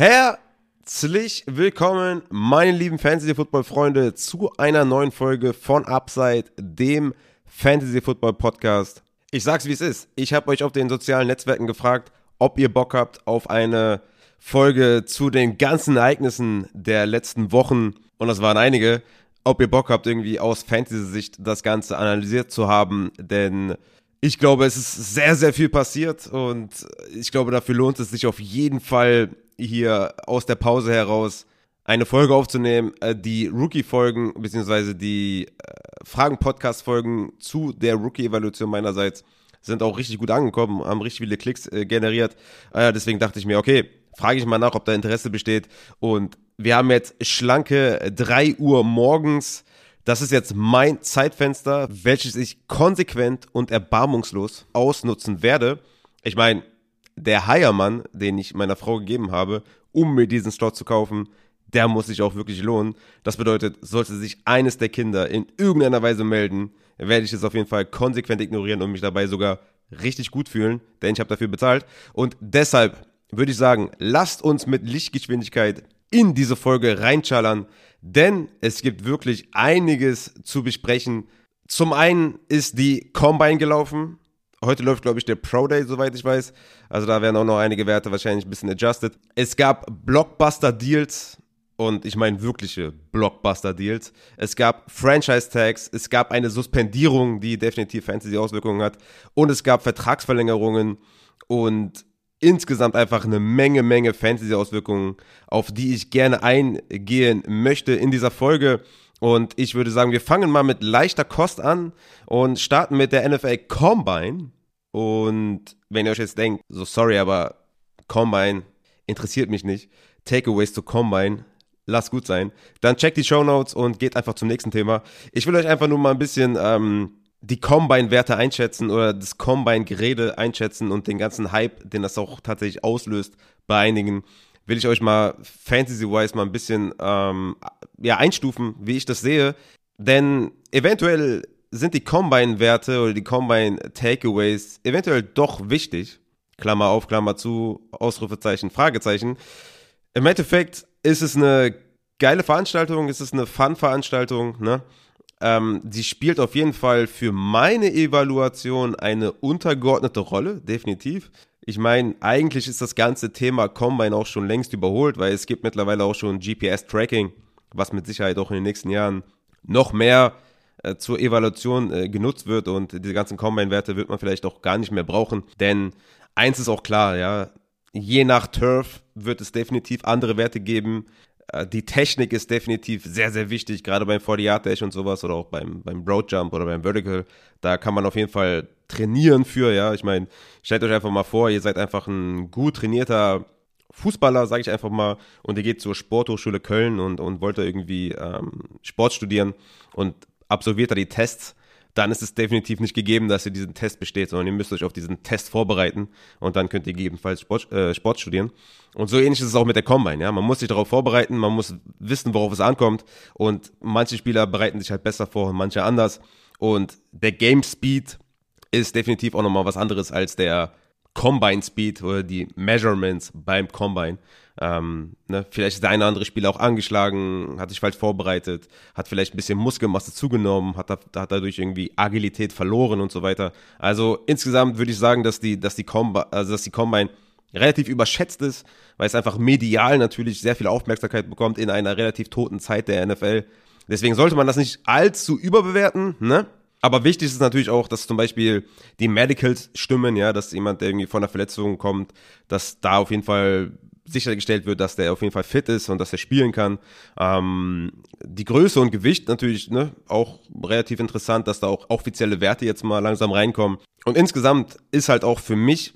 Herzlich willkommen, meine lieben Fantasy-Football-Freunde, zu einer neuen Folge von Upside, dem Fantasy-Football-Podcast. Ich sag's wie es ist. Ich habe euch auf den sozialen Netzwerken gefragt, ob ihr Bock habt auf eine Folge zu den ganzen Ereignissen der letzten Wochen. Und das waren einige. Ob ihr Bock habt, irgendwie aus Fantasy-Sicht das Ganze analysiert zu haben. Denn ich glaube, es ist sehr, sehr viel passiert. Und ich glaube, dafür lohnt es sich auf jeden Fall hier aus der Pause heraus eine Folge aufzunehmen. Äh, die Rookie-Folgen, beziehungsweise die äh, Fragen-Podcast-Folgen zu der Rookie-Evaluation meinerseits sind auch richtig gut angekommen, haben richtig viele Klicks äh, generiert. deswegen dachte ich mir, okay, frage ich mal nach, ob da Interesse besteht. Und wir haben jetzt schlanke 3 Uhr morgens. Das ist jetzt mein Zeitfenster, welches ich konsequent und erbarmungslos ausnutzen werde. Ich meine, der Heiermann, den ich meiner Frau gegeben habe, um mir diesen Slot zu kaufen, der muss sich auch wirklich lohnen. Das bedeutet, sollte sich eines der Kinder in irgendeiner Weise melden, werde ich es auf jeden Fall konsequent ignorieren und mich dabei sogar richtig gut fühlen, denn ich habe dafür bezahlt. Und deshalb würde ich sagen, lasst uns mit Lichtgeschwindigkeit in diese Folge reinschallern, denn es gibt wirklich einiges zu besprechen. Zum einen ist die Combine gelaufen. Heute läuft, glaube ich, der Pro Day, soweit ich weiß. Also da werden auch noch einige Werte wahrscheinlich ein bisschen adjusted. Es gab Blockbuster-Deals und ich meine wirkliche Blockbuster-Deals. Es gab Franchise-Tags, es gab eine Suspendierung, die definitiv Fantasy-Auswirkungen hat und es gab Vertragsverlängerungen und insgesamt einfach eine Menge, Menge Fantasy-Auswirkungen, auf die ich gerne eingehen möchte in dieser Folge. Und ich würde sagen, wir fangen mal mit leichter Kost an und starten mit der NFL Combine. Und wenn ihr euch jetzt denkt, so sorry, aber Combine interessiert mich nicht. Takeaways zu Combine, lass gut sein. Dann checkt die Show Notes und geht einfach zum nächsten Thema. Ich will euch einfach nur mal ein bisschen ähm, die Combine-Werte einschätzen oder das Combine-Gerede einschätzen und den ganzen Hype, den das auch tatsächlich auslöst bei einigen will ich euch mal fantasy-wise mal ein bisschen ähm, ja, einstufen, wie ich das sehe. Denn eventuell sind die Combine-Werte oder die Combine-Takeaways eventuell doch wichtig. Klammer auf, Klammer zu, Ausrufezeichen, Fragezeichen. Im Endeffekt ist es eine geile Veranstaltung, ist es eine Fun-Veranstaltung, ne? Ähm, sie spielt auf jeden Fall für meine Evaluation eine untergeordnete Rolle, definitiv. Ich meine, eigentlich ist das ganze Thema Combine auch schon längst überholt, weil es gibt mittlerweile auch schon GPS-Tracking, was mit Sicherheit auch in den nächsten Jahren noch mehr äh, zur Evaluation äh, genutzt wird und diese ganzen Combine-Werte wird man vielleicht auch gar nicht mehr brauchen, denn eins ist auch klar, ja, je nach Turf wird es definitiv andere Werte geben. Äh, die Technik ist definitiv sehr, sehr wichtig, gerade beim 40 Dash und sowas oder auch beim, beim Broad Jump oder beim Vertical. Da kann man auf jeden Fall trainieren für, ja. Ich meine, stellt euch einfach mal vor, ihr seid einfach ein gut trainierter Fußballer, sage ich einfach mal, und ihr geht zur Sporthochschule Köln und, und wollt da irgendwie ähm, Sport studieren und absolviert da die Tests, dann ist es definitiv nicht gegeben, dass ihr diesen Test besteht, sondern ihr müsst euch auf diesen Test vorbereiten und dann könnt ihr gegebenenfalls Sport, äh, Sport studieren. Und so ähnlich ist es auch mit der Combine, ja. Man muss sich darauf vorbereiten, man muss wissen, worauf es ankommt und manche Spieler bereiten sich halt besser vor und manche anders. Und der Game Speed ist definitiv auch nochmal was anderes als der Combine Speed oder die Measurements beim Combine. Ähm, ne? Vielleicht ist der eine oder andere Spieler auch angeschlagen, hat sich falsch vorbereitet, hat vielleicht ein bisschen Muskelmasse zugenommen, hat, hat dadurch irgendwie Agilität verloren und so weiter. Also insgesamt würde ich sagen, dass die, dass die, Combi also dass die Combine relativ überschätzt ist, weil es einfach medial natürlich sehr viel Aufmerksamkeit bekommt in einer relativ toten Zeit der NFL. Deswegen sollte man das nicht allzu überbewerten, ne? Aber wichtig ist natürlich auch, dass zum Beispiel die Medicals stimmen, ja, dass jemand, der irgendwie von einer Verletzung kommt, dass da auf jeden Fall sichergestellt wird, dass der auf jeden Fall fit ist und dass er spielen kann. Ähm, die Größe und Gewicht natürlich ne, auch relativ interessant, dass da auch offizielle Werte jetzt mal langsam reinkommen. Und insgesamt ist halt auch für mich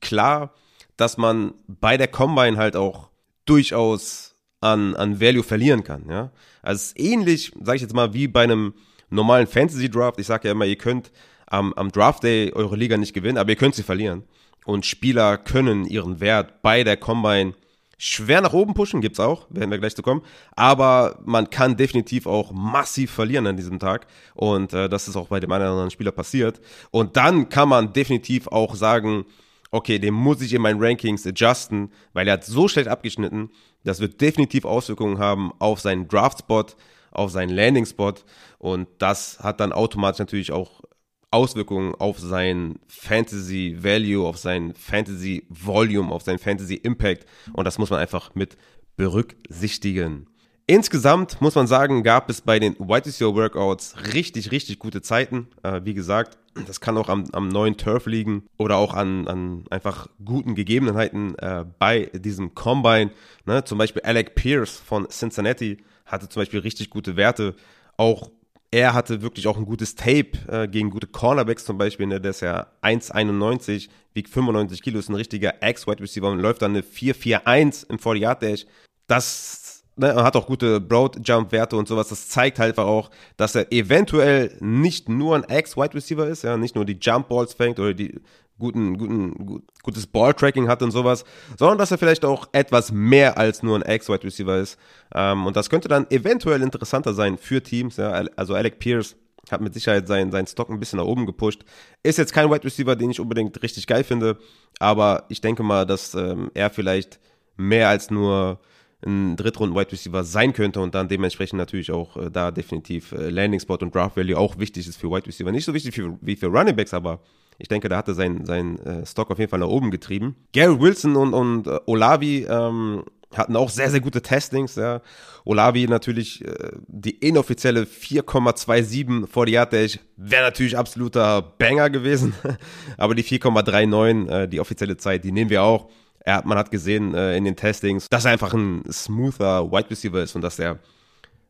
klar, dass man bei der Combine halt auch durchaus an, an Value verlieren kann. Ja? Also es ist ähnlich, sage ich jetzt mal, wie bei einem normalen Fantasy Draft, ich sage ja immer, ihr könnt am, am Draft Day eure Liga nicht gewinnen, aber ihr könnt sie verlieren. Und Spieler können ihren Wert bei der Combine schwer nach oben pushen, gibt's auch, werden wir gleich zu kommen. Aber man kann definitiv auch massiv verlieren an diesem Tag. Und äh, das ist auch bei dem einen oder anderen Spieler passiert. Und dann kann man definitiv auch sagen, okay, den muss ich in meinen Rankings adjusten, weil er hat so schlecht abgeschnitten, das wird definitiv Auswirkungen haben auf seinen Draft-Spot, auf seinen Landing-Spot und das hat dann automatisch natürlich auch Auswirkungen auf sein Fantasy Value, auf sein Fantasy Volume, auf sein Fantasy Impact und das muss man einfach mit berücksichtigen. Insgesamt muss man sagen, gab es bei den White Receiver Workouts richtig, richtig gute Zeiten. Äh, wie gesagt, das kann auch am, am neuen Turf liegen oder auch an, an einfach guten Gegebenheiten äh, bei diesem Combine. Ne? Zum Beispiel Alec Pierce von Cincinnati hatte zum Beispiel richtig gute Werte. Auch er hatte wirklich auch ein gutes Tape äh, gegen gute Cornerbacks zum Beispiel. Ne? Der ist ja 1,91, wiegt 95 Kilo, ist ein richtiger Ex-Wide Receiver und läuft dann eine 4,41 im 40-Yard-Dash. Das ne, hat auch gute Broad-Jump-Werte und sowas. Das zeigt halt auch, dass er eventuell nicht nur ein Ex-Wide Receiver ist, ja, nicht nur die Jump-Balls fängt oder die guten, guten, gut, gutes Ball-Tracking hat und sowas, sondern dass er vielleicht auch etwas mehr als nur ein Ex-Wide Receiver ist. Ähm, und das könnte dann eventuell interessanter sein für Teams. Ja. Also Alec Pierce hat mit Sicherheit seinen, seinen Stock ein bisschen nach oben gepusht. Ist jetzt kein Wide Receiver, den ich unbedingt richtig geil finde, aber ich denke mal, dass ähm, er vielleicht mehr als nur ein Drittrunden-Wide Receiver sein könnte und dann dementsprechend natürlich auch äh, da definitiv äh, Landing Spot und Draft Value auch wichtig ist für Wide Receiver. Nicht so wichtig für, wie für Running Backs, aber ich denke, da hatte sein, sein äh, Stock auf jeden Fall nach oben getrieben. Gary Wilson und, und äh, Olavi ähm, hatten auch sehr, sehr gute Testings. Ja. Olavi natürlich äh, die inoffizielle 4,27 vor die Yard Dash wäre natürlich absoluter Banger gewesen. aber die 4,39, äh, die offizielle Zeit, die nehmen wir auch er, man hat gesehen äh, in den Testings, dass er einfach ein smoother Wide Receiver ist und dass er,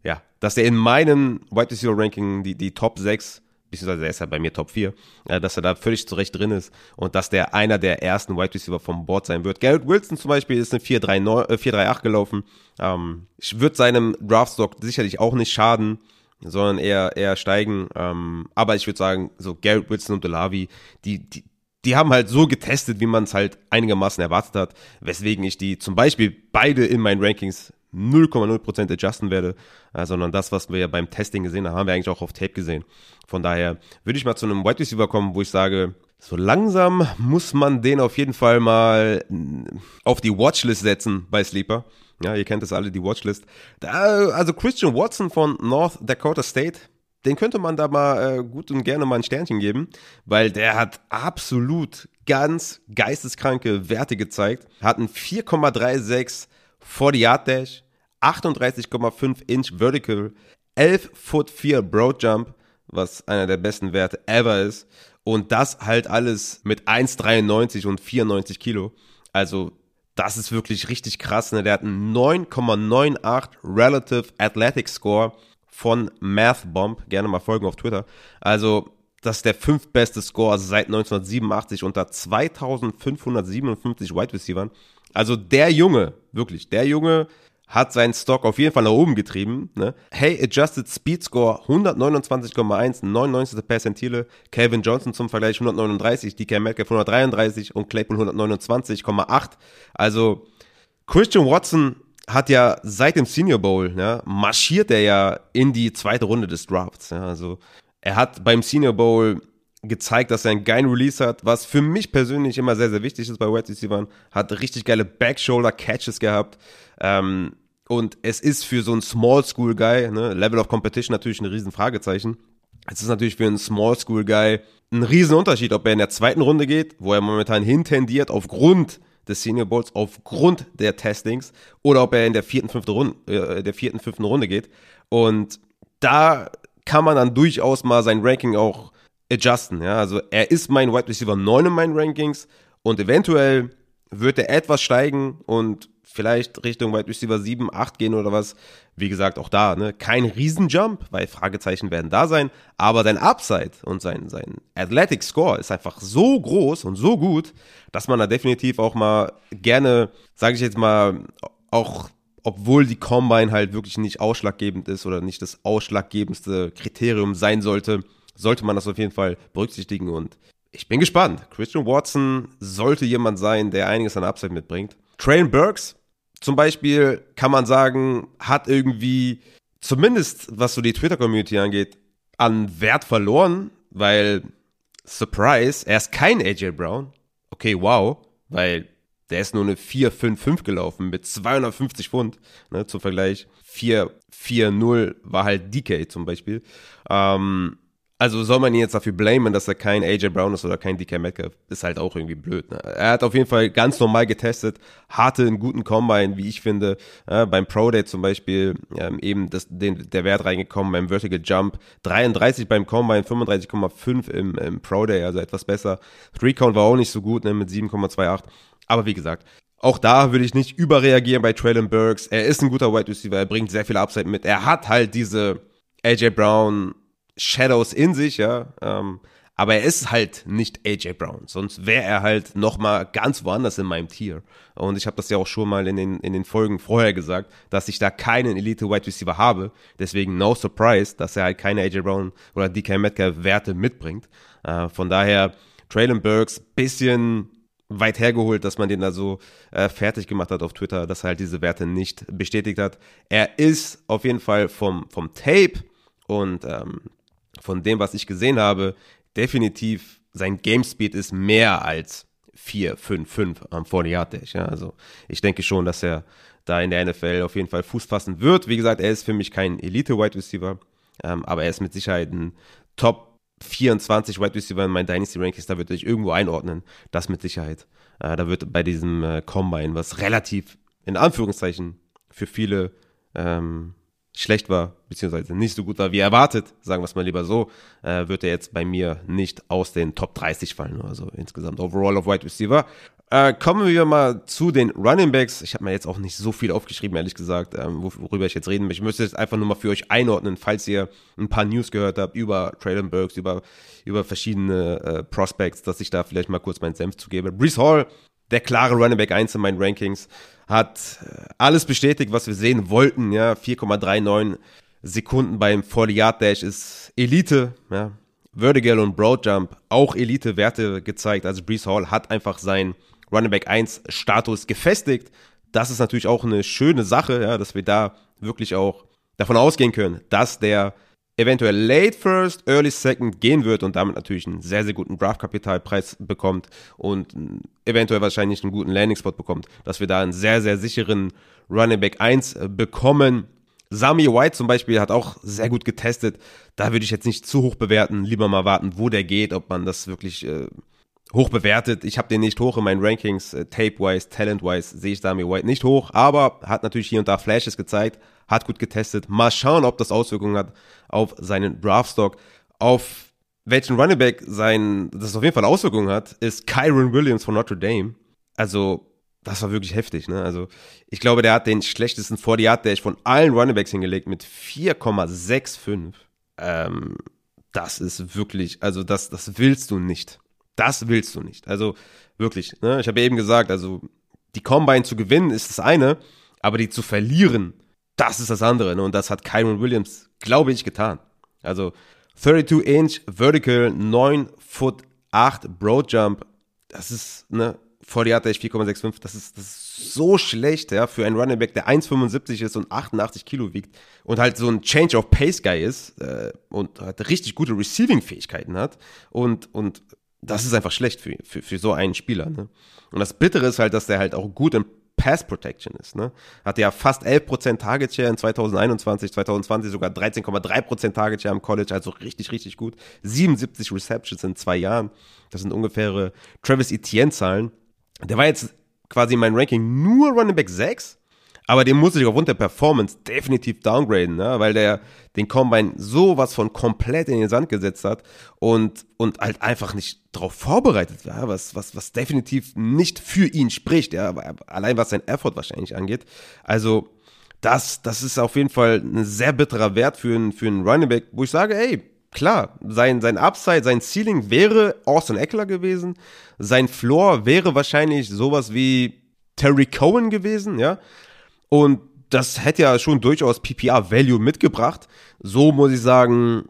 ja, dass er in meinem Wide Receiver Ranking die, die Top 6 beziehungsweise er ist ja bei mir Top 4, äh, dass er da völlig zurecht drin ist und dass der einer der ersten Wide Receiver vom Board sein wird. Garrett Wilson zum Beispiel ist eine 4-3-8 äh, gelaufen. Ähm, würde seinem Draftstock sicherlich auch nicht schaden, sondern eher, eher steigen. Ähm, aber ich würde sagen, so Garrett Wilson und Delavi, die, die, die haben halt so getestet, wie man es halt einigermaßen erwartet hat, weswegen ich die zum Beispiel beide in meinen Rankings 0,0% adjusten werde, äh, sondern das, was wir ja beim Testing gesehen haben, haben wir eigentlich auch auf Tape gesehen. Von daher würde ich mal zu einem Wide Receiver kommen, wo ich sage, so langsam muss man den auf jeden Fall mal auf die Watchlist setzen bei Sleeper. Ja, ihr kennt das alle, die Watchlist. Da, also Christian Watson von North Dakota State, den könnte man da mal äh, gut und gerne mal ein Sternchen geben, weil der hat absolut ganz geisteskranke Werte gezeigt. Hat einen 4,36 40 Yard Dash, 38,5 Inch Vertical, 11 Foot 4 Broad Jump, was einer der besten Werte ever ist. Und das halt alles mit 1,93 und 94 Kilo. Also das ist wirklich richtig krass. Ne? Der hat einen 9,98 Relative Athletic Score von MathBomb. Gerne mal folgen auf Twitter. Also, das ist der fünftbeste Score seit 1987 unter 2557 Wide Receivers. Also der Junge, wirklich, der Junge hat seinen Stock auf jeden Fall nach oben getrieben. Ne? Hey, Adjusted Speed Score 129,1, 99. Percentile. Calvin Johnson zum Vergleich 139, DK Metcalf 133 und Claypool 129,8. Also Christian Watson hat ja seit dem Senior Bowl, ja, marschiert er ja in die zweite Runde des Drafts. Ja, also er hat beim Senior Bowl gezeigt, dass er einen geilen Release hat, was für mich persönlich immer sehr, sehr wichtig ist bei Wide Receivers. Hat richtig geile Back-Shoulder-Catches gehabt. Ähm, und es ist für so einen Small School Guy, ne, Level of Competition natürlich ein riesen Fragezeichen. Es ist natürlich für einen Small School Guy ein riesen Unterschied, ob er in der zweiten Runde geht, wo er momentan hintendiert aufgrund des Senior Bowls aufgrund der Testings oder ob er in der vierten, fünften Runde, äh, der vierten, fünften Runde geht. Und da kann man dann durchaus mal sein Ranking auch adjusten. Ja? Also er ist mein Wide Receiver 9 in meinen Rankings und eventuell wird er etwas steigen und vielleicht Richtung Wide Receiver 7, 8 gehen oder was. Wie gesagt, auch da, ne, kein Riesenjump, weil Fragezeichen werden da sein, aber sein Upside und sein, sein Athletic Score ist einfach so groß und so gut, dass man da definitiv auch mal gerne, sage ich jetzt mal, auch obwohl die Combine halt wirklich nicht ausschlaggebend ist oder nicht das ausschlaggebendste Kriterium sein sollte, sollte man das auf jeden Fall berücksichtigen und ich bin gespannt. Christian Watson sollte jemand sein, der einiges an Upside mitbringt. Train Burks zum Beispiel kann man sagen, hat irgendwie, zumindest was so die Twitter-Community angeht, an Wert verloren, weil, Surprise, er ist kein AJ Brown, okay, wow, weil der ist nur eine 4-5-5 gelaufen mit 250 Pfund, ne, zum Vergleich. 4-4-0 war halt DK zum Beispiel. Ähm, also soll man ihn jetzt dafür blamen, dass er kein AJ Brown ist oder kein DK Metcalf, ist halt auch irgendwie blöd. Ne? Er hat auf jeden Fall ganz normal getestet, hatte einen guten Combine, wie ich finde. Ja, beim Pro Day zum Beispiel ähm, eben das, den, der Wert reingekommen beim Vertical Jump. 33 beim Combine, 35,5 im, im Pro Day, also etwas besser. Three Count war auch nicht so gut ne, mit 7,28. Aber wie gesagt, auch da würde ich nicht überreagieren bei Traylon Burks. Er ist ein guter Wide Receiver, er bringt sehr viel Upside mit. Er hat halt diese AJ Brown Shadows in sich, ja. Ähm, aber er ist halt nicht AJ Brown, sonst wäre er halt noch mal ganz woanders in meinem Tier. Und ich habe das ja auch schon mal in den, in den Folgen vorher gesagt, dass ich da keinen Elite Wide Receiver habe. Deswegen no surprise, dass er halt keine AJ Brown oder DK Metcalf Werte mitbringt. Äh, von daher Traylon Burks bisschen weit hergeholt, dass man den da so äh, fertig gemacht hat auf Twitter, dass er halt diese Werte nicht bestätigt hat. Er ist auf jeden Fall vom, vom Tape und ähm, von dem, was ich gesehen habe, definitiv sein Game Speed ist mehr als 4, 5, 5 am 40 Yard Dash. Ja, also ich denke schon, dass er da in der NFL auf jeden Fall Fuß fassen wird. Wie gesagt, er ist für mich kein Elite Wide Receiver, ähm, aber er ist mit Sicherheit ein Top 24 Wide Receiver in meinen Dynasty Rankings, da würde ich irgendwo einordnen. Das mit Sicherheit. Äh, da wird bei diesem äh, Combine, was relativ in Anführungszeichen für viele ähm, schlecht war, beziehungsweise nicht so gut war wie erwartet, sagen wir es mal lieber so, äh, wird er jetzt bei mir nicht aus den Top 30 fallen, also insgesamt overall of Wide Receiver. Äh, kommen wir mal zu den Running Backs. Ich habe mir jetzt auch nicht so viel aufgeschrieben, ehrlich gesagt, ähm, worüber ich jetzt reden möchte. Ich möchte jetzt einfach nur mal für euch einordnen, falls ihr ein paar News gehört habt über Traylon Burks, über, über verschiedene äh, Prospects, dass ich da vielleicht mal kurz meinen Senf zugebe. Brees Hall, der klare Running Back 1 in meinen Rankings, hat äh, alles bestätigt, was wir sehen wollten. Ja, 4,39 Sekunden beim 40 Yard Dash ist Elite. Ja, Vertical und Broad Jump auch Elite-Werte gezeigt. Also Brees Hall hat einfach sein Running Back 1 Status gefestigt. Das ist natürlich auch eine schöne Sache, ja, dass wir da wirklich auch davon ausgehen können, dass der eventuell late first, early second gehen wird und damit natürlich einen sehr, sehr guten Draftkapitalpreis bekommt und eventuell wahrscheinlich einen guten Landing Spot bekommt, dass wir da einen sehr, sehr sicheren Running Back 1 bekommen. Sami White zum Beispiel hat auch sehr gut getestet. Da würde ich jetzt nicht zu hoch bewerten. Lieber mal warten, wo der geht, ob man das wirklich äh, hoch bewertet. Ich habe den nicht hoch in meinen Rankings. Äh, Tape-wise, Talent-wise sehe ich Sami White nicht hoch. Aber hat natürlich hier und da Flashes gezeigt. Hat gut getestet. Mal schauen, ob das Auswirkungen hat auf seinen Draftstock. Auf welchen Running Back sein, das auf jeden Fall Auswirkungen hat, ist Kyron Williams von Notre Dame. Also das war wirklich heftig, ne? Also, ich glaube, der hat den schlechtesten 40 Yard Dash von allen Runningbacks hingelegt mit 4,65. Ähm, das ist wirklich, also das, das willst du nicht. Das willst du nicht. Also wirklich, ne? Ich habe eben gesagt, also die Combine zu gewinnen ist das eine, aber die zu verlieren, das ist das andere, ne? Und das hat Kyron Williams, glaube ich, getan. Also 32 Inch Vertical, 9 Foot 8 Broad Jump, das ist, ne? vor die hatte ich 4,65. Das ist, das ist so schlecht, ja, für einen Running Back, der 1,75 ist und 88 Kilo wiegt und halt so ein Change of Pace Guy ist äh, und halt richtig gute Receiving-Fähigkeiten hat und, und das ist einfach schlecht für, für, für so einen Spieler, ne? Und das Bittere ist halt, dass der halt auch gut im Pass Protection ist, ne? Hatte ja fast 11% Target Share in 2021, 2020 sogar 13,3% Target Share im College, also richtig, richtig gut. 77 Receptions in zwei Jahren. Das sind ungefähre Travis Etienne Zahlen. Der war jetzt quasi in meinem Ranking nur Running Back 6, aber den muss ich aufgrund der Performance definitiv downgraden, ne? weil der den Combine sowas von komplett in den Sand gesetzt hat und, und halt einfach nicht darauf vorbereitet war, was, was, was definitiv nicht für ihn spricht, ja, allein was sein Effort wahrscheinlich angeht. Also, das, das ist auf jeden Fall ein sehr bitterer Wert für einen, für einen Running Back, wo ich sage, ey, klar, sein, sein Upside, sein Ceiling wäre Austin Eckler gewesen. Sein Floor wäre wahrscheinlich sowas wie Terry Cohen gewesen, ja. Und das hätte ja schon durchaus PPR-Value mitgebracht. So muss ich sagen,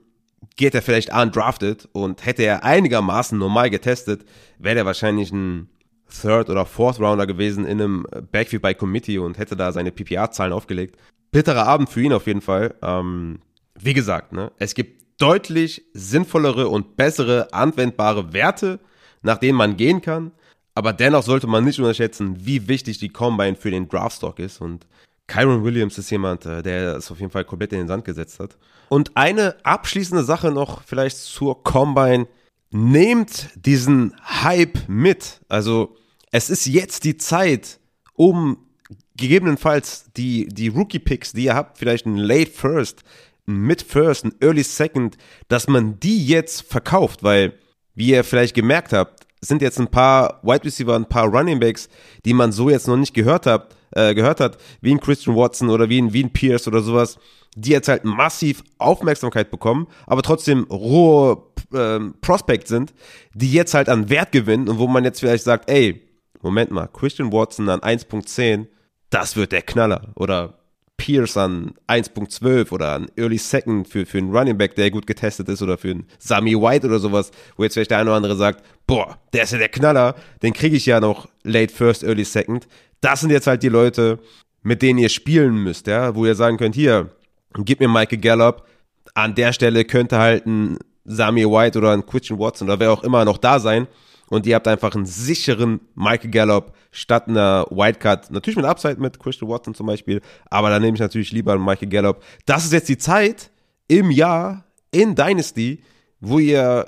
geht er vielleicht undrafted und hätte er einigermaßen normal getestet, wäre er wahrscheinlich ein Third- oder Fourth-Rounder gewesen in einem Backfield by Committee und hätte da seine PPR-Zahlen aufgelegt. Bitterer Abend für ihn auf jeden Fall. Ähm, wie gesagt, ne, es gibt deutlich sinnvollere und bessere anwendbare Werte, nach denen man gehen kann. Aber dennoch sollte man nicht unterschätzen, wie wichtig die Combine für den Draftstock ist. Und Kyron Williams ist jemand, äh, der es auf jeden Fall komplett in den Sand gesetzt hat. Und eine abschließende Sache noch vielleicht zur Combine. Nehmt diesen Hype mit. Also es ist jetzt die Zeit, um gegebenenfalls die, die Rookie-Picks, die ihr habt, vielleicht ein Late First, ein Mid First, ein Early Second, dass man die jetzt verkauft, weil, wie ihr vielleicht gemerkt habt, sind jetzt ein paar Wide Receiver, ein paar Running Backs, die man so jetzt noch nicht gehört hat, äh, gehört hat, wie ein Christian Watson oder wie ein, wie ein Pierce oder sowas, die jetzt halt massiv Aufmerksamkeit bekommen, aber trotzdem rohe äh, Prospect sind, die jetzt halt an Wert gewinnen und wo man jetzt vielleicht sagt, ey, Moment mal, Christian Watson an 1.10, das wird der Knaller. Oder Pierce an 1.12 oder an Early Second für, für einen Running Back, der gut getestet ist oder für einen Sammy White oder sowas, wo jetzt vielleicht der eine oder andere sagt, boah, der ist ja der Knaller, den kriege ich ja noch Late First, Early Second. Das sind jetzt halt die Leute, mit denen ihr spielen müsst, ja, wo ihr sagen könnt, hier, gib mir Michael Gallup, an der Stelle könnte halt ein Sammy White oder ein Christian Watson oder wer auch immer noch da sein und ihr habt einfach einen sicheren Michael Gallup statt einer Wildcard. Natürlich mit Upside mit Christian Watson zum Beispiel, aber dann nehme ich natürlich lieber einen Michael Gallup. Das ist jetzt die Zeit im Jahr in Dynasty, wo ihr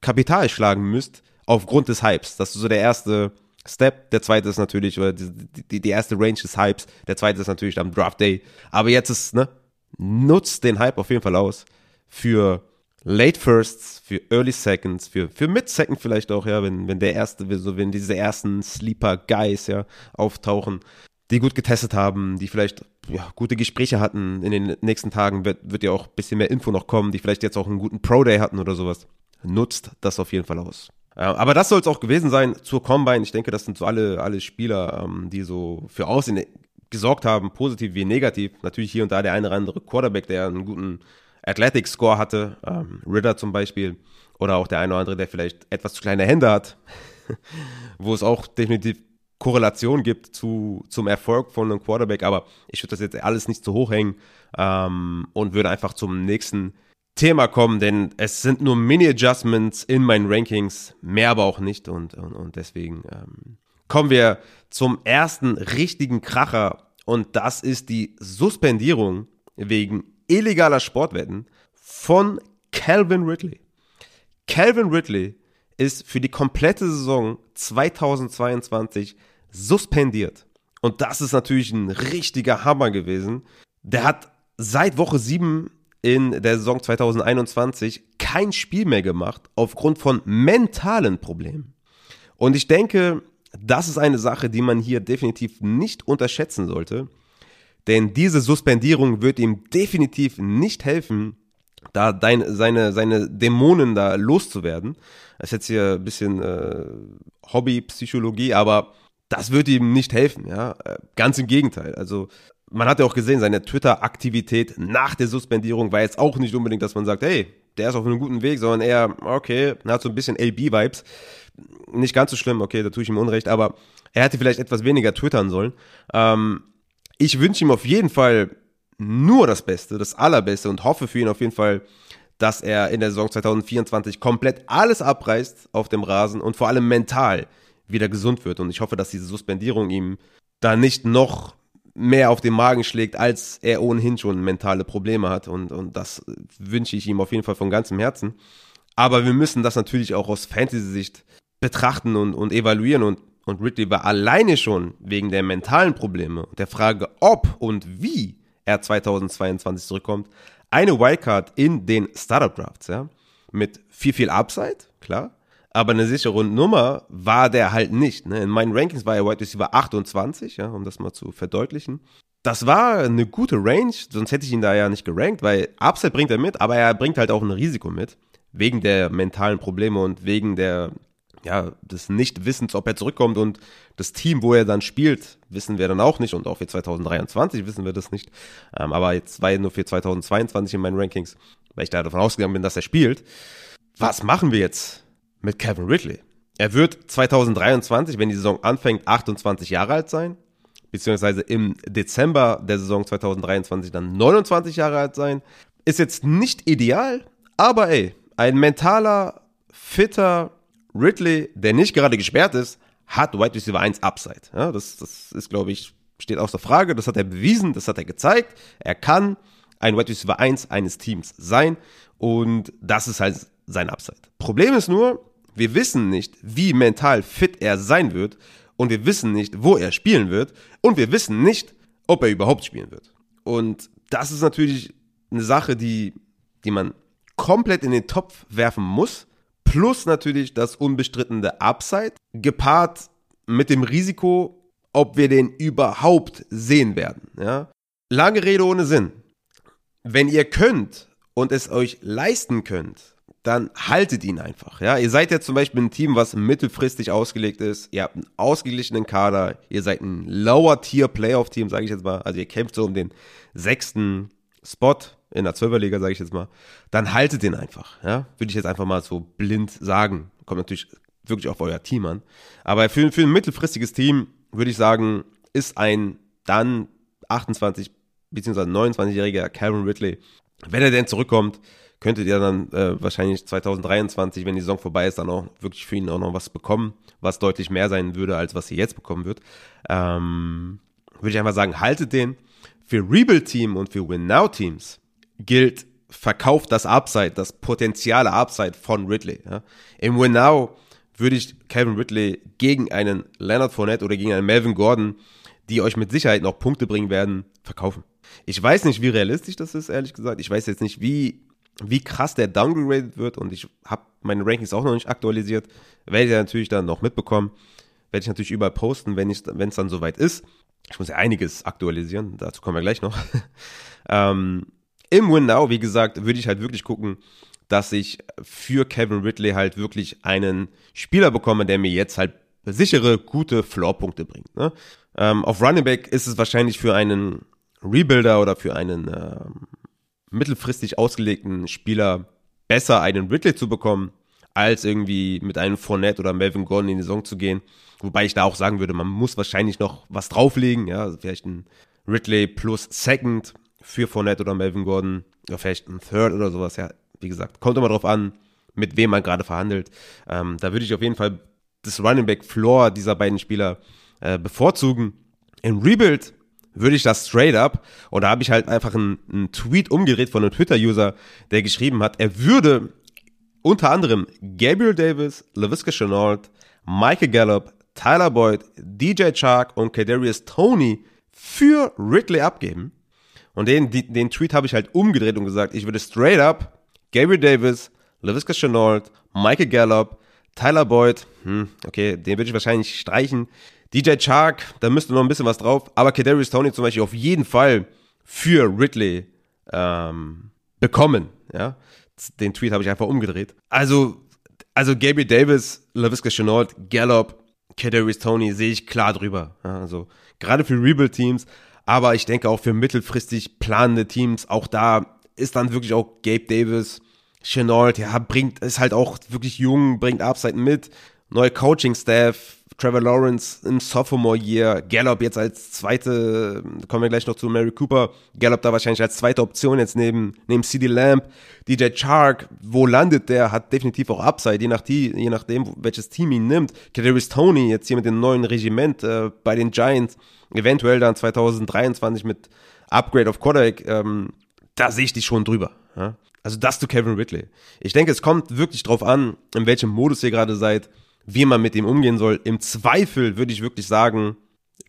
Kapital schlagen müsst aufgrund des Hypes. Das ist so der erste Step. Der zweite ist natürlich, oder die, die, die erste Range des Hypes. Der zweite ist natürlich am Draft Day. Aber jetzt ist, ne, nutzt den Hype auf jeden Fall aus für Late Firsts, für Early Seconds, für, für Mid Second vielleicht auch, ja, wenn, wenn der erste, so wenn diese ersten Sleeper Guys, ja, auftauchen, die gut getestet haben, die vielleicht ja, gute Gespräche hatten in den nächsten Tagen, wird, wird ja auch ein bisschen mehr Info noch kommen, die vielleicht jetzt auch einen guten Pro Day hatten oder sowas. Nutzt das auf jeden Fall aus. Aber das soll es auch gewesen sein zur Combine. Ich denke, das sind so alle, alle Spieler, ähm, die so für Aussehen gesorgt haben, positiv wie negativ. Natürlich hier und da der eine oder andere Quarterback, der einen guten Athletic Score hatte, ähm, Ritter zum Beispiel, oder auch der eine oder andere, der vielleicht etwas zu kleine Hände hat, wo es auch definitiv Korrelation gibt zu, zum Erfolg von einem Quarterback, aber ich würde das jetzt alles nicht zu hoch hängen ähm, und würde einfach zum nächsten Thema kommen, denn es sind nur Mini-Adjustments in meinen Rankings, mehr aber auch nicht und, und, und deswegen ähm, kommen wir zum ersten richtigen Kracher und das ist die Suspendierung wegen illegaler Sportwetten von Calvin Ridley. Calvin Ridley ist für die komplette Saison 2022 suspendiert. Und das ist natürlich ein richtiger Hammer gewesen. Der hat seit Woche 7 in der Saison 2021 kein Spiel mehr gemacht aufgrund von mentalen Problemen. Und ich denke, das ist eine Sache, die man hier definitiv nicht unterschätzen sollte. Denn diese Suspendierung wird ihm definitiv nicht helfen, da dein, seine, seine Dämonen da loszuwerden. Das ist jetzt hier ein bisschen äh, Hobbypsychologie, aber das wird ihm nicht helfen, ja. Äh, ganz im Gegenteil. Also, man hat ja auch gesehen, seine Twitter-Aktivität nach der Suspendierung war jetzt auch nicht unbedingt, dass man sagt, hey, der ist auf einem guten Weg, sondern eher, okay, hat so ein bisschen LB-Vibes. Nicht ganz so schlimm, okay, da tue ich ihm Unrecht, aber er hätte vielleicht etwas weniger twittern sollen. Ähm, ich wünsche ihm auf jeden Fall nur das Beste, das Allerbeste und hoffe für ihn auf jeden Fall, dass er in der Saison 2024 komplett alles abreißt auf dem Rasen und vor allem mental wieder gesund wird. Und ich hoffe, dass diese Suspendierung ihm da nicht noch mehr auf den Magen schlägt, als er ohnehin schon mentale Probleme hat. Und, und das wünsche ich ihm auf jeden Fall von ganzem Herzen. Aber wir müssen das natürlich auch aus Fantasy-Sicht betrachten und, und evaluieren. Und und Ridley war alleine schon wegen der mentalen Probleme und der Frage, ob und wie er 2022 zurückkommt, eine Wildcard in den Startup Drafts, ja. Mit viel, viel Upside, klar. Aber eine sichere Nummer war der halt nicht. Ne? In meinen Rankings war er Wide Receiver 28, ja, um das mal zu verdeutlichen. Das war eine gute Range, sonst hätte ich ihn da ja nicht gerankt, weil Upside bringt er mit, aber er bringt halt auch ein Risiko mit. Wegen der mentalen Probleme und wegen der ja, des Nichtwissens, ob er zurückkommt und das Team, wo er dann spielt, wissen wir dann auch nicht und auch für 2023 wissen wir das nicht. Ähm, aber jetzt war er nur für 2022 in meinen Rankings, weil ich da davon ausgegangen bin, dass er spielt. Was machen wir jetzt mit Kevin Ridley? Er wird 2023, wenn die Saison anfängt, 28 Jahre alt sein, beziehungsweise im Dezember der Saison 2023 dann 29 Jahre alt sein. Ist jetzt nicht ideal, aber ey, ein mentaler, fitter, Ridley, der nicht gerade gesperrt ist, hat Wide Receiver 1 Upside. Ja, das, das ist, glaube ich, steht außer Frage. Das hat er bewiesen, das hat er gezeigt. Er kann ein Wide Receiver 1 eines Teams sein und das ist halt sein Upside. Problem ist nur, wir wissen nicht, wie mental fit er sein wird und wir wissen nicht, wo er spielen wird und wir wissen nicht, ob er überhaupt spielen wird. Und das ist natürlich eine Sache, die, die man komplett in den Topf werfen muss. Plus natürlich das unbestrittene Upside, gepaart mit dem Risiko, ob wir den überhaupt sehen werden. Ja? Lange Rede ohne Sinn. Wenn ihr könnt und es euch leisten könnt, dann haltet ihn einfach. Ja, ihr seid ja zum Beispiel ein Team, was mittelfristig ausgelegt ist. Ihr habt einen ausgeglichenen Kader. Ihr seid ein Lower Tier Playoff Team, sage ich jetzt mal. Also ihr kämpft so um den sechsten Spot in der Zwölferliga, sage ich jetzt mal. Dann haltet den einfach. Ja, würde ich jetzt einfach mal so blind sagen. Kommt natürlich wirklich auf euer Team an. Aber für, für ein mittelfristiges Team würde ich sagen, ist ein dann 28 bzw. 29-jähriger Calvin Ridley, wenn er denn zurückkommt, könntet ihr dann äh, wahrscheinlich 2023, wenn die Saison vorbei ist, dann auch wirklich für ihn auch noch was bekommen, was deutlich mehr sein würde, als was ihr jetzt bekommen wird. Ähm, würde ich einfach sagen, haltet den. Für Rebuild-Team und für Win-Now-Teams gilt, verkauft das Upside, das potenziale Upside von Ridley. Ja. Im Win-Now würde ich Calvin Ridley gegen einen Leonard Fournette oder gegen einen Melvin Gordon, die euch mit Sicherheit noch Punkte bringen werden, verkaufen. Ich weiß nicht, wie realistisch das ist, ehrlich gesagt. Ich weiß jetzt nicht, wie, wie krass der downgraded wird und ich habe meine Rankings auch noch nicht aktualisiert. Werde ich natürlich dann noch mitbekommen. Werde ich natürlich überall posten, wenn es dann soweit ist. Ich muss ja einiges aktualisieren, dazu kommen wir gleich noch. ähm, Im Win Now, wie gesagt, würde ich halt wirklich gucken, dass ich für Kevin Ridley halt wirklich einen Spieler bekomme, der mir jetzt halt sichere, gute Floorpunkte bringt. Ne? Ähm, auf Running Back ist es wahrscheinlich für einen Rebuilder oder für einen ähm, mittelfristig ausgelegten Spieler besser, einen Ridley zu bekommen, als irgendwie mit einem Fournette oder Melvin Gordon in die Saison zu gehen. Wobei ich da auch sagen würde, man muss wahrscheinlich noch was drauflegen, ja, also vielleicht ein Ridley plus Second für Fournette oder Melvin Gordon, oder vielleicht ein Third oder sowas, ja, wie gesagt, kommt immer drauf an, mit wem man gerade verhandelt. Ähm, da würde ich auf jeden Fall das Running Back Floor dieser beiden Spieler äh, bevorzugen. In Rebuild würde ich das straight up, und da habe ich halt einfach einen, einen Tweet umgedreht von einem Twitter-User, der geschrieben hat, er würde unter anderem Gabriel Davis, LaVisca Chenault, Michael Gallup, Tyler Boyd, DJ Chark und Kadarius Tony für Ridley abgeben. Und den, den Tweet habe ich halt umgedreht und gesagt, ich würde straight up Gabriel Davis, LaVisca Chenault, Michael Gallup, Tyler Boyd, hm, okay, den würde ich wahrscheinlich streichen. DJ Chark, da müsste noch ein bisschen was drauf, aber Kadarius Tony zum Beispiel auf jeden Fall für Ridley ähm, bekommen, ja. Den Tweet habe ich einfach umgedreht. Also, also Gabriel Davis, LaVisca Chenault, Gallup, Kadarius Tony sehe ich klar drüber. Ja, also gerade für Rebuild-Teams, aber ich denke auch für mittelfristig planende Teams, auch da ist dann wirklich auch Gabe Davis, Chenault, ja, bringt, ist halt auch wirklich jung, bringt Upside mit, neue Coaching-Staff, Trevor Lawrence im Sophomore Year, Gallup jetzt als zweite, kommen wir gleich noch zu Mary Cooper, Gallup da wahrscheinlich als zweite Option jetzt neben, neben CD Lamb, DJ Chark, wo landet der, hat definitiv auch Upside, je, nach die, je nachdem, welches Team ihn nimmt. Kadarius Tony jetzt hier mit dem neuen Regiment äh, bei den Giants, eventuell dann 2023 mit Upgrade of Quarterback, ähm, da sehe ich dich schon drüber. Ja? Also das zu Kevin Ridley. Ich denke, es kommt wirklich drauf an, in welchem Modus ihr gerade seid wie man mit ihm umgehen soll. Im Zweifel würde ich wirklich sagen,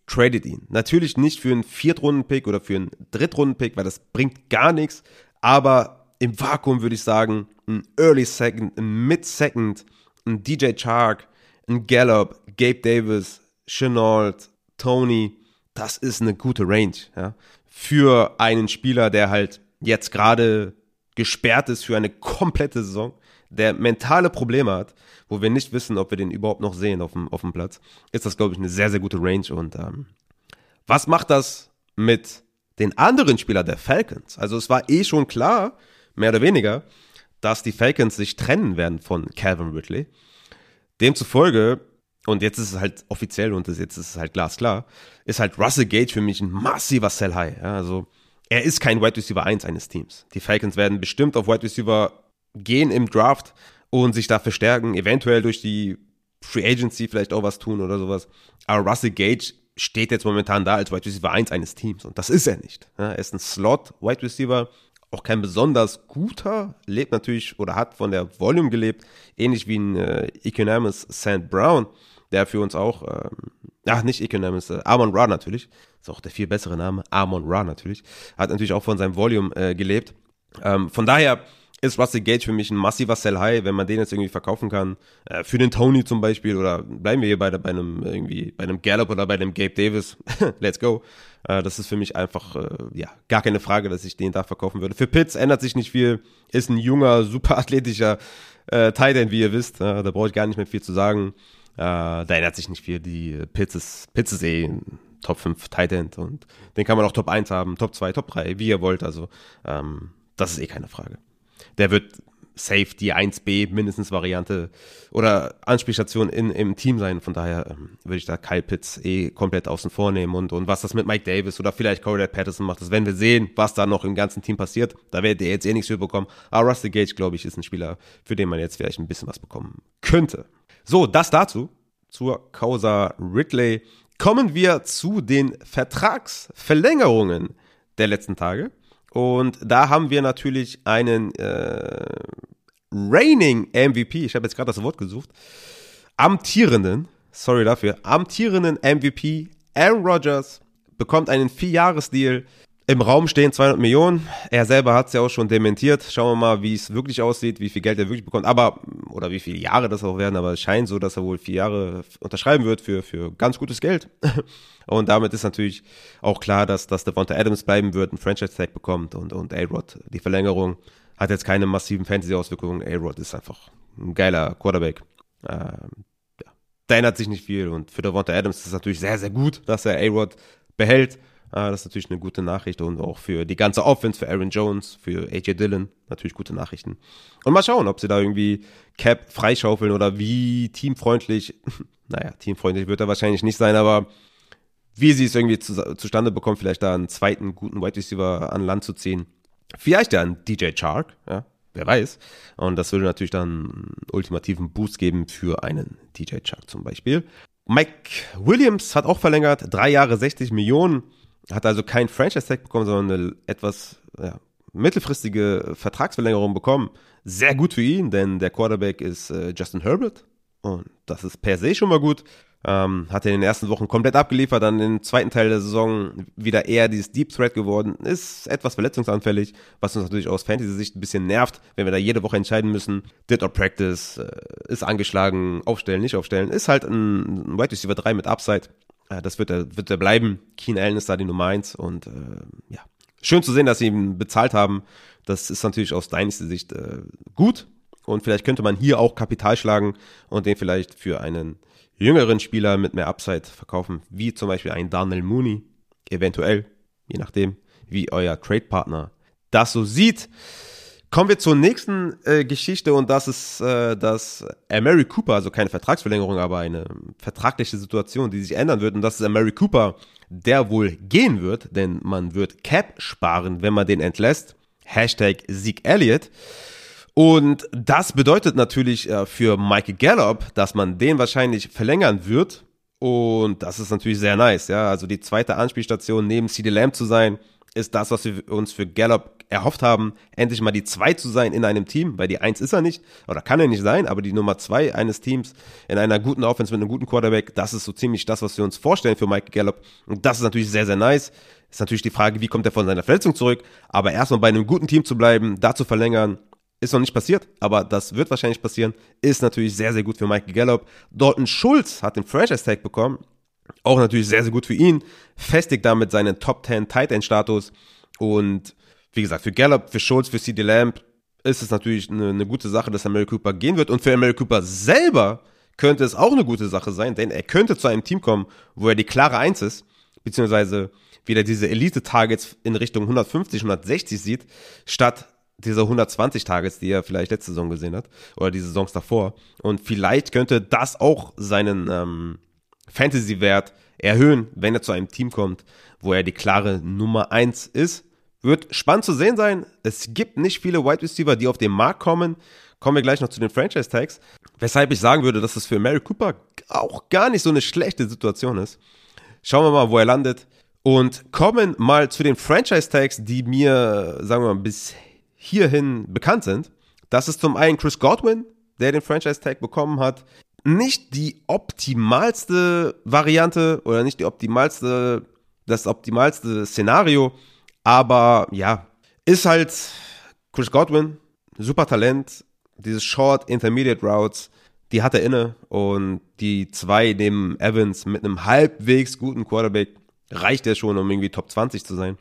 tradet ihn. Natürlich nicht für einen Viertrunden-Pick oder für einen Drittrunden-Pick, weil das bringt gar nichts. Aber im Vakuum würde ich sagen, ein Early Second, ein Mid-Second, ein DJ Chark, ein Gallup, Gabe Davis, Chenault, Tony, das ist eine gute Range. Ja? Für einen Spieler, der halt jetzt gerade gesperrt ist für eine komplette Saison, der mentale Probleme hat, wo wir nicht wissen, ob wir den überhaupt noch sehen auf dem, auf dem Platz, ist das, glaube ich, eine sehr, sehr gute Range. Und ähm, was macht das mit den anderen Spielern der Falcons? Also es war eh schon klar, mehr oder weniger, dass die Falcons sich trennen werden von Calvin Ridley. Demzufolge, und jetzt ist es halt offiziell und jetzt ist es halt glasklar, ist halt Russell Gage für mich ein massiver Sell High. Ja, also er ist kein Wide Receiver 1 eines Teams. Die Falcons werden bestimmt auf Wide Receiver gehen im Draft und sich da verstärken, eventuell durch die Free Agency vielleicht auch was tun oder sowas. Aber Russell Gage steht jetzt momentan da als Wide Receiver 1 eines Teams und das ist er nicht. er ist ein Slot Wide Receiver, auch kein besonders guter, lebt natürlich oder hat von der Volume gelebt, ähnlich wie ein äh, Economist St. Brown, der für uns auch, ähm, ach nicht Economist, äh, Amon Ra natürlich, ist auch der viel bessere Name, Amon Ra natürlich, hat natürlich auch von seinem Volume äh, gelebt. Ähm, von daher ist Russell Gage für mich ein massiver Sell High, wenn man den jetzt irgendwie verkaufen kann. Äh, für den Tony zum Beispiel oder bleiben wir hier bei, bei einem irgendwie bei einem Gallup oder bei einem Gabe Davis. Let's go. Äh, das ist für mich einfach äh, ja gar keine Frage, dass ich den da verkaufen würde. Für Pitts ändert sich nicht viel. Ist ein junger, super athletischer äh, Tight End, wie ihr wisst. Äh, da brauche ich gar nicht mehr viel zu sagen. Äh, da ändert sich nicht viel. Die Pitts ist, Pitts ist eh Top 5 Tight End und den kann man auch Top 1 haben, Top 2, Top 3, wie ihr wollt. Also ähm, das ist eh keine Frage der wird safe die 1B mindestens Variante oder Anspielstation in, im Team sein. Von daher ähm, würde ich da Kyle Pitts eh komplett außen vor nehmen und, und was das mit Mike Davis oder vielleicht Corey Patterson macht, das werden wir sehen, was da noch im ganzen Team passiert. Da werdet ihr jetzt eh nichts für bekommen. Aber Rusty Gage, glaube ich, ist ein Spieler, für den man jetzt vielleicht ein bisschen was bekommen könnte. So, das dazu. Zur Causa Ridley. Kommen wir zu den Vertragsverlängerungen der letzten Tage. Und da haben wir natürlich einen äh, reigning MVP, ich habe jetzt gerade das Wort gesucht, amtierenden, sorry dafür, amtierenden MVP Aaron Rodgers bekommt einen Vierjahresdeal im Raum stehen 200 Millionen. Er selber hat es ja auch schon dementiert. Schauen wir mal, wie es wirklich aussieht, wie viel Geld er wirklich bekommt. Aber, oder wie viele Jahre das auch werden. Aber es scheint so, dass er wohl vier Jahre unterschreiben wird für, für ganz gutes Geld. Und damit ist natürlich auch klar, dass, dass Devonta Adams bleiben wird, ein Franchise-Tag bekommt und, und A-Rod, die Verlängerung, hat jetzt keine massiven Fantasy-Auswirkungen. A-Rod ist einfach ein geiler Quarterback. Ähm, ja. Da ändert sich nicht viel. Und für Devonta Adams ist es natürlich sehr, sehr gut, dass er A-Rod behält. Ah, das ist natürlich eine gute Nachricht und auch für die ganze Offense, für Aaron Jones, für AJ Dillon natürlich gute Nachrichten. Und mal schauen, ob sie da irgendwie Cap freischaufeln oder wie teamfreundlich, naja, teamfreundlich wird er wahrscheinlich nicht sein, aber wie sie es irgendwie zu, zustande bekommen, vielleicht da einen zweiten guten Wide Receiver an Land zu ziehen. Vielleicht ja ein DJ Chark, ja, wer weiß. Und das würde natürlich dann einen ultimativen Boost geben für einen DJ Chark zum Beispiel. Mike Williams hat auch verlängert, drei Jahre 60 Millionen. Hat also kein Franchise-Tag bekommen, sondern eine etwas ja, mittelfristige Vertragsverlängerung bekommen. Sehr gut für ihn, denn der Quarterback ist äh, Justin Herbert. Und das ist per se schon mal gut. Ähm, hat er in den ersten Wochen komplett abgeliefert, dann im zweiten Teil der Saison wieder eher dieses Deep Threat geworden. Ist etwas verletzungsanfällig, was uns natürlich aus Fantasy-Sicht ein bisschen nervt, wenn wir da jede Woche entscheiden müssen. Did or Practice, äh, ist angeschlagen, aufstellen, nicht aufstellen. Ist halt ein, Wide Receiver 3 mit Upside. Äh, das wird er, wird er bleiben. Keen Allen ist da die Nummer eins und äh, ja, schön zu sehen, dass sie ihn bezahlt haben. Das ist natürlich aus Dynasty Sicht äh, gut und vielleicht könnte man hier auch Kapital schlagen und den vielleicht für einen jüngeren Spieler mit mehr Upside verkaufen, wie zum Beispiel ein Daniel Mooney, eventuell, je nachdem, wie euer Trade-Partner das so sieht. Kommen wir zur nächsten äh, Geschichte und das ist, äh, dass Mary Cooper, also keine Vertragsverlängerung, aber eine vertragliche Situation, die sich ändern wird und das ist Mary Cooper, der wohl gehen wird, denn man wird Cap sparen, wenn man den entlässt. Hashtag Sieg Elliott. Und das bedeutet natürlich äh, für Michael Gallup, dass man den wahrscheinlich verlängern wird. Und das ist natürlich sehr nice, ja. Also die zweite Anspielstation neben CD Lamb zu sein, ist das, was wir uns für Gallup erhofft haben, endlich mal die zwei zu sein in einem Team, weil die eins ist er nicht, oder kann er nicht sein, aber die Nummer zwei eines Teams in einer guten Offense mit einem guten Quarterback, das ist so ziemlich das, was wir uns vorstellen für Mike Gallup. Und das ist natürlich sehr, sehr nice. Ist natürlich die Frage, wie kommt er von seiner Verletzung zurück, aber erstmal bei einem guten Team zu bleiben, da zu verlängern, ist noch nicht passiert, aber das wird wahrscheinlich passieren, ist natürlich sehr, sehr gut für Mike Gallup. Dalton Schulz hat den Franchise-Tag bekommen, auch natürlich sehr, sehr gut für ihn, festigt damit seinen Top 10 Tight End Status und wie gesagt, für Gallup, für Schulz, für CD Lamb ist es natürlich eine, eine gute Sache, dass Mary Cooper gehen wird. Und für Mary Cooper selber könnte es auch eine gute Sache sein, denn er könnte zu einem Team kommen, wo er die klare Eins ist, beziehungsweise wieder diese Elite-Targets in Richtung 150, 160 sieht, statt dieser 120 Targets, die er vielleicht letzte Saison gesehen hat, oder die Saisons davor. Und vielleicht könnte das auch seinen ähm, Fantasy-Wert erhöhen, wenn er zu einem Team kommt, wo er die klare Nummer eins ist. Wird spannend zu sehen sein. Es gibt nicht viele Wide Receiver, die auf den Markt kommen, Kommen wir gleich noch zu den Franchise-Tags. Weshalb ich sagen würde, dass das für Mary Cooper auch gar nicht so eine schlechte Situation ist. Schauen wir mal, wo er landet. Und kommen mal zu den Franchise-Tags, die mir, sagen wir mal, bis hierhin bekannt sind. Das ist zum einen Chris Godwin, der den Franchise-Tag bekommen hat. Nicht die optimalste Variante oder nicht die optimalste, das optimalste Szenario, aber ja, ist halt Chris Godwin, super Talent, diese Short Intermediate Routes, die hat er inne und die zwei neben Evans mit einem halbwegs guten Quarterback reicht er schon, um irgendwie Top 20 zu sein.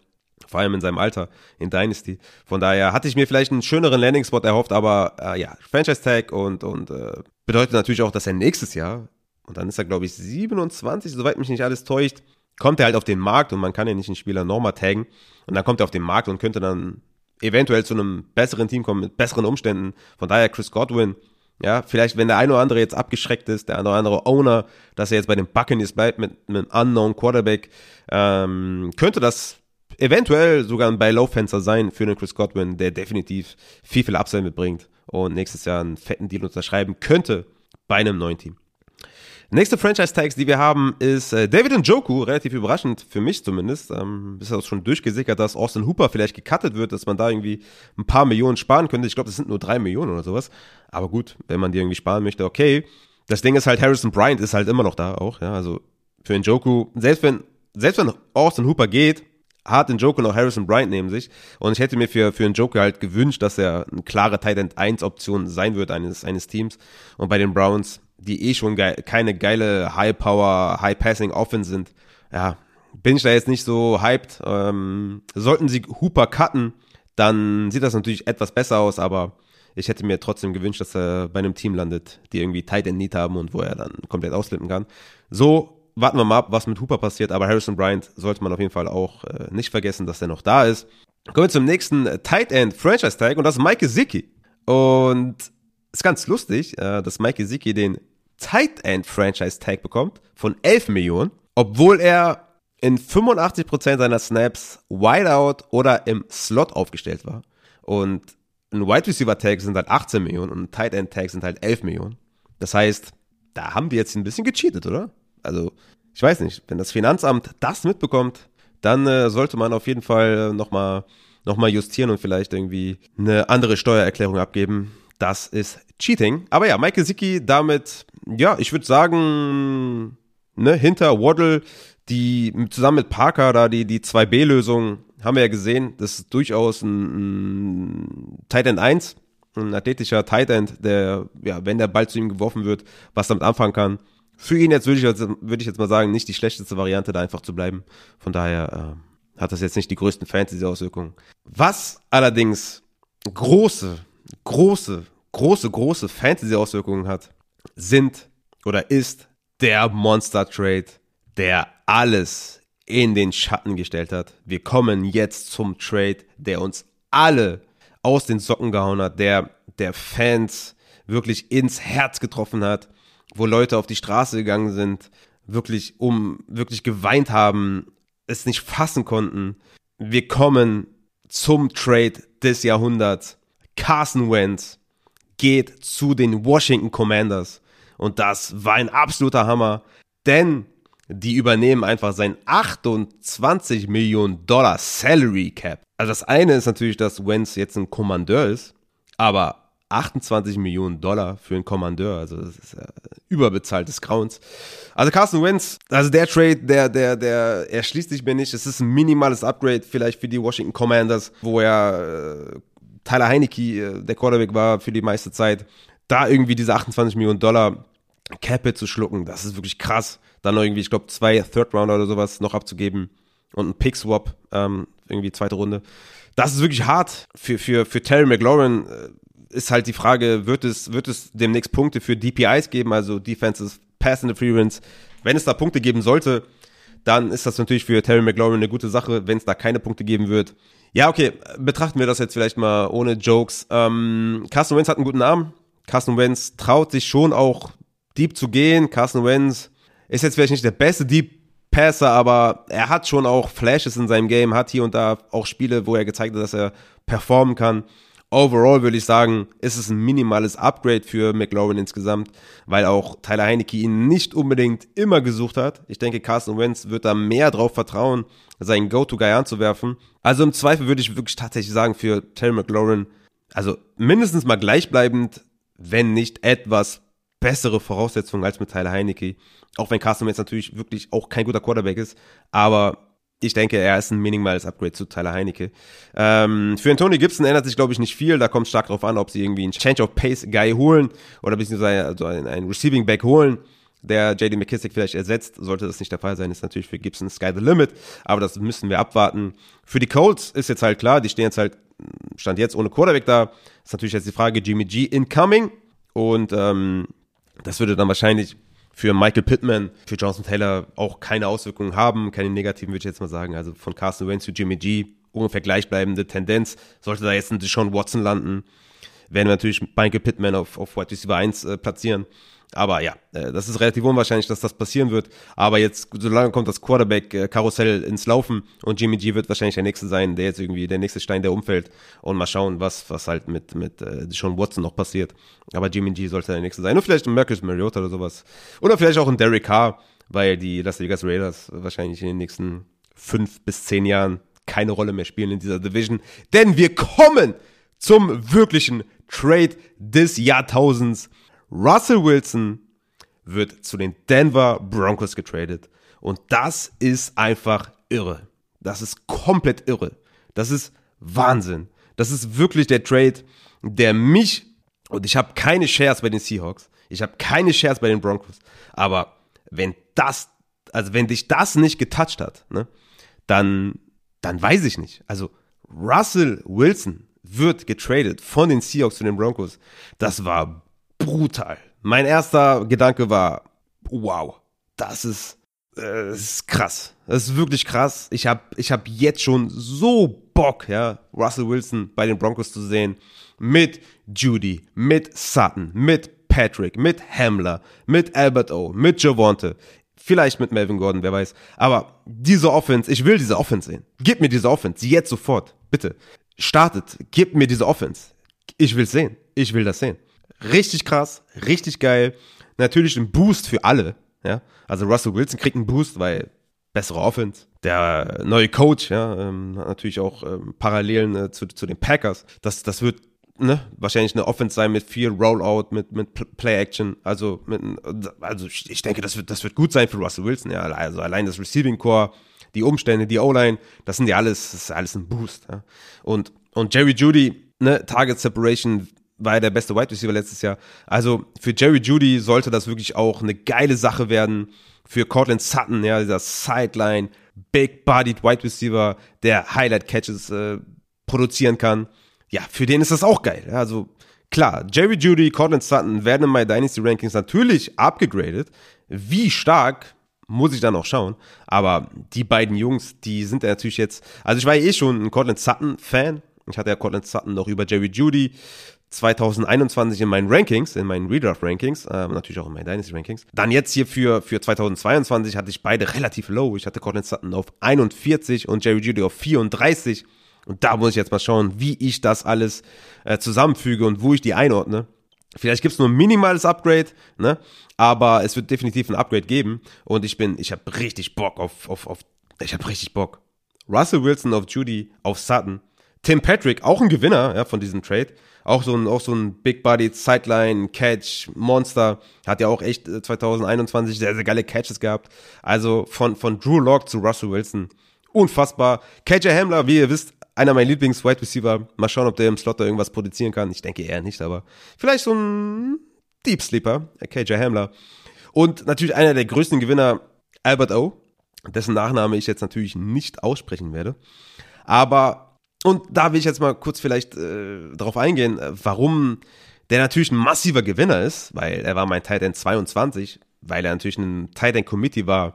Vor allem in seinem Alter, in Dynasty. Von daher hatte ich mir vielleicht einen schöneren Landing-Spot erhofft, aber äh, ja, Franchise-Tag und, und äh, bedeutet natürlich auch, dass er nächstes Jahr, und dann ist er, glaube ich, 27, soweit mich nicht alles täuscht, kommt er halt auf den Markt und man kann ja nicht einen Spieler nochmal taggen. Und dann kommt er auf den Markt und könnte dann eventuell zu einem besseren Team kommen, mit besseren Umständen. Von daher Chris Godwin, ja, vielleicht, wenn der eine oder andere jetzt abgeschreckt ist, der eine oder andere Owner, dass er jetzt bei den Buccaneers bleibt mit, mit einem unknown Quarterback, ähm, könnte das eventuell sogar ein Buy-Low-Fenster sein für einen Chris Godwin, der definitiv viel, viel Upside mitbringt und nächstes Jahr einen fetten Deal unterschreiben könnte bei einem neuen Team. Nächste Franchise-Tags, die wir haben, ist äh, David Njoku, relativ überraschend, für mich zumindest. Ähm, ist auch schon durchgesickert, dass Austin Hooper vielleicht gecuttet wird, dass man da irgendwie ein paar Millionen sparen könnte. Ich glaube, das sind nur drei Millionen oder sowas. Aber gut, wenn man die irgendwie sparen möchte, okay. Das Ding ist halt, Harrison Bryant ist halt immer noch da auch, ja. Also für Njoku, selbst wenn, selbst wenn Austin Hooper geht, hat den Joker noch Harrison Bryant neben sich. Und ich hätte mir für, für Joker halt gewünscht, dass er eine klare Tight End 1 Option sein wird eines, eines Teams. Und bei den Browns, die eh schon geil, keine geile High Power, High Passing Offense sind, ja, bin ich da jetzt nicht so hyped. Ähm, sollten sie Hooper cutten, dann sieht das natürlich etwas besser aus, aber ich hätte mir trotzdem gewünscht, dass er bei einem Team landet, die irgendwie Tight End Need haben und wo er dann komplett ausflippen kann. So warten wir mal ab, was mit Hooper passiert, aber Harrison Bryant sollte man auf jeden Fall auch äh, nicht vergessen, dass er noch da ist. Kommen wir zum nächsten äh, Tight End Franchise Tag und das ist Mike Zicki. Und ist ganz lustig, äh, dass Mike Zicki den Tight End Franchise Tag bekommt von 11 Millionen, obwohl er in 85% seiner Snaps Wideout oder im Slot aufgestellt war. Und ein Wide Receiver Tag sind halt 18 Millionen und ein Tight End Tag sind halt 11 Millionen. Das heißt, da haben die jetzt ein bisschen gecheatet, oder? Also, ich weiß nicht, wenn das Finanzamt das mitbekommt, dann äh, sollte man auf jeden Fall nochmal noch mal justieren und vielleicht irgendwie eine andere Steuererklärung abgeben. Das ist Cheating. Aber ja, Michael Sicki damit, ja, ich würde sagen, ne, hinter Waddle, die zusammen mit Parker da die, die 2B-Lösung haben wir ja gesehen, das ist durchaus ein, ein Tight End 1, ein athletischer Tight End, der, ja, wenn der Ball zu ihm geworfen wird, was damit anfangen kann für ihn jetzt würde ich, würde ich jetzt mal sagen, nicht die schlechteste Variante, da einfach zu bleiben. Von daher äh, hat das jetzt nicht die größten Fantasy-Auswirkungen. Was allerdings große, große, große, große Fantasy-Auswirkungen hat, sind oder ist der Monster-Trade, der alles in den Schatten gestellt hat. Wir kommen jetzt zum Trade, der uns alle aus den Socken gehauen hat, der der Fans wirklich ins Herz getroffen hat wo Leute auf die Straße gegangen sind, wirklich um, wirklich geweint haben, es nicht fassen konnten. Wir kommen zum Trade des Jahrhunderts. Carson Wentz geht zu den Washington Commanders. Und das war ein absoluter Hammer, denn die übernehmen einfach sein 28 Millionen Dollar Salary Cap. Also das eine ist natürlich, dass Wentz jetzt ein Kommandeur ist, aber 28 Millionen Dollar für einen Kommandeur. Also das ist ja überbezahltes Grauens. Also Carson Wentz, also der Trade, der, der, der erschließt sich mir nicht. Es ist ein minimales Upgrade vielleicht für die Washington Commanders, wo ja äh, Tyler Heinecke äh, der Quarterback war für die meiste Zeit. Da irgendwie diese 28 Millionen Dollar Capit zu schlucken, das ist wirklich krass. Dann irgendwie, ich glaube, zwei Third Rounder oder sowas noch abzugeben und ein Pick Swap, ähm, irgendwie zweite Runde. Das ist wirklich hart für, für, für Terry McLaurin. Äh, ist halt die Frage, wird es, wird es demnächst Punkte für DPIs geben, also Defenses Pass Interference? Wenn es da Punkte geben sollte, dann ist das natürlich für Terry McLaurin eine gute Sache, wenn es da keine Punkte geben wird. Ja, okay, betrachten wir das jetzt vielleicht mal ohne Jokes. Ähm, Carson Wentz hat einen guten Namen. Carson Wentz traut sich schon auch deep zu gehen. Carson Wentz ist jetzt vielleicht nicht der beste Deep Passer, aber er hat schon auch Flashes in seinem Game, hat hier und da auch Spiele, wo er gezeigt hat, dass er performen kann. overall würde ich sagen, ist es ein minimales Upgrade für McLaurin insgesamt, weil auch Tyler Heinecke ihn nicht unbedingt immer gesucht hat. Ich denke, Carson Wentz wird da mehr drauf vertrauen, seinen Go-To-Guy anzuwerfen. Also im Zweifel würde ich wirklich tatsächlich sagen, für Terry McLaurin, also mindestens mal gleichbleibend, wenn nicht etwas bessere Voraussetzungen als mit Tyler Heinecke. Auch wenn Carson Wentz natürlich wirklich auch kein guter Quarterback ist, aber ich denke, er ist ein minimales Upgrade zu Tyler Heinecke. Ähm, für Antonio Gibson ändert sich, glaube ich, nicht viel. Da kommt stark darauf an, ob sie irgendwie einen Change of Pace Guy holen oder beziehungsweise also einen, einen Receiving Back holen, der JD McKissick vielleicht ersetzt. Sollte das nicht der Fall sein, ist natürlich für Gibson Sky the Limit. Aber das müssen wir abwarten. Für die Colts ist jetzt halt klar, die stehen jetzt halt, stand jetzt ohne Quarterback da. Ist natürlich jetzt die Frage, Jimmy G incoming. Und ähm, das würde dann wahrscheinlich für Michael Pittman, für Johnson Taylor auch keine Auswirkungen haben, keine negativen, würde ich jetzt mal sagen. Also von Carson Wentz zu Jimmy G, ungefähr gleichbleibende Tendenz. Sollte da jetzt ein Deshaun Watson landen, werden wir natürlich Michael Pittman auf, auf Wide Receiver 1 äh, platzieren. Aber ja, äh, das ist relativ unwahrscheinlich, dass das passieren wird. Aber jetzt, solange kommt das Quarterback-Karussell ins Laufen und Jimmy G wird wahrscheinlich der Nächste sein, der jetzt irgendwie der nächste Stein, der umfällt. Und mal schauen, was, was halt mit, mit äh, Sean Watson noch passiert. Aber Jimmy G sollte der Nächste sein. Und vielleicht ein Marcus Mariota oder sowas. Oder vielleicht auch ein Derek Carr, weil die Las Vegas Raiders wahrscheinlich in den nächsten fünf bis zehn Jahren keine Rolle mehr spielen in dieser Division. Denn wir kommen zum wirklichen Trade des Jahrtausends. Russell Wilson wird zu den Denver Broncos getradet. Und das ist einfach irre. Das ist komplett irre. Das ist Wahnsinn. Das ist wirklich der Trade, der mich, und ich habe keine Shares bei den Seahawks, ich habe keine Shares bei den Broncos, aber wenn das, also wenn dich das nicht getoucht hat, ne, dann, dann weiß ich nicht. Also Russell Wilson wird getradet von den Seahawks zu den Broncos. Das war brutal. Mein erster Gedanke war, wow, das ist, äh, das ist krass. Das ist wirklich krass. Ich habe ich hab jetzt schon so Bock, ja, Russell Wilson bei den Broncos zu sehen. Mit Judy, mit Sutton, mit Patrick, mit Hamler, mit Albert O, mit Javonte. Vielleicht mit Melvin Gordon, wer weiß. Aber diese Offense, ich will diese Offense sehen. Gib mir diese Offense, jetzt sofort. Bitte. Startet, gib mir diese Offense. Ich will sehen. Ich will das sehen. Richtig krass, richtig geil. Natürlich ein Boost für alle. Ja? Also Russell Wilson kriegt einen Boost, weil bessere Offense. Der neue Coach, ja, ähm, hat natürlich auch ähm, Parallelen äh, zu, zu den Packers. Das, das wird ne, wahrscheinlich eine Offense sein mit viel Rollout, mit, mit Play Action. Also, mit, also ich denke, das wird, das wird gut sein für Russell Wilson. Ja, also allein das Receiving Core, die Umstände, die O-Line, das sind ja alles, das ist alles ein Boost. Ja. Und, und Jerry Judy, ne, Target Separation war er der beste Wide Receiver letztes Jahr. Also für Jerry Judy sollte das wirklich auch eine geile Sache werden. Für Cortland Sutton, ja, dieser Sideline, Big-Bodied Wide Receiver, der Highlight-Catches äh, produzieren kann. Ja, für den ist das auch geil. Also klar, Jerry Judy, Cortland Sutton werden in My Dynasty Rankings natürlich abgegradet. Wie stark, muss ich dann auch schauen. Aber die beiden Jungs, die sind ja natürlich jetzt, also ich war ja eh schon ein Cortland Sutton-Fan. Ich hatte ja Cortland Sutton noch über Jerry Judy 2021 in meinen Rankings, in meinen Redraft-Rankings, äh, natürlich auch in meinen Dynasty-Rankings. Dann jetzt hier für, für 2022 hatte ich beide relativ low. Ich hatte Cortland Sutton auf 41 und Jerry Judy auf 34. Und da muss ich jetzt mal schauen, wie ich das alles äh, zusammenfüge und wo ich die einordne. Vielleicht gibt's nur ein minimales Upgrade, ne? Aber es wird definitiv ein Upgrade geben. Und ich bin, ich habe richtig Bock auf, auf, auf, ich habe richtig Bock. Russell Wilson auf Judy, auf Sutton. Tim Patrick, auch ein Gewinner ja, von diesem Trade. Auch so ein, auch so ein Big Body Sideline Catch Monster. Hat ja auch echt 2021 äh, sehr, sehr geile Catches gehabt. Also von, von Drew Lock zu Russell Wilson. Unfassbar. KJ Hamler, wie ihr wisst, einer meiner Lieblings-Wide Receiver. Mal schauen, ob der im Slot da irgendwas produzieren kann. Ich denke eher nicht, aber vielleicht so ein Deep Sleeper, KJ Hamler. Und natürlich einer der größten Gewinner, Albert O., dessen Nachname ich jetzt natürlich nicht aussprechen werde. Aber und da will ich jetzt mal kurz vielleicht äh, darauf eingehen, äh, warum der natürlich ein massiver Gewinner ist, weil er war mein Titan 22, weil er natürlich ein Titan Committee war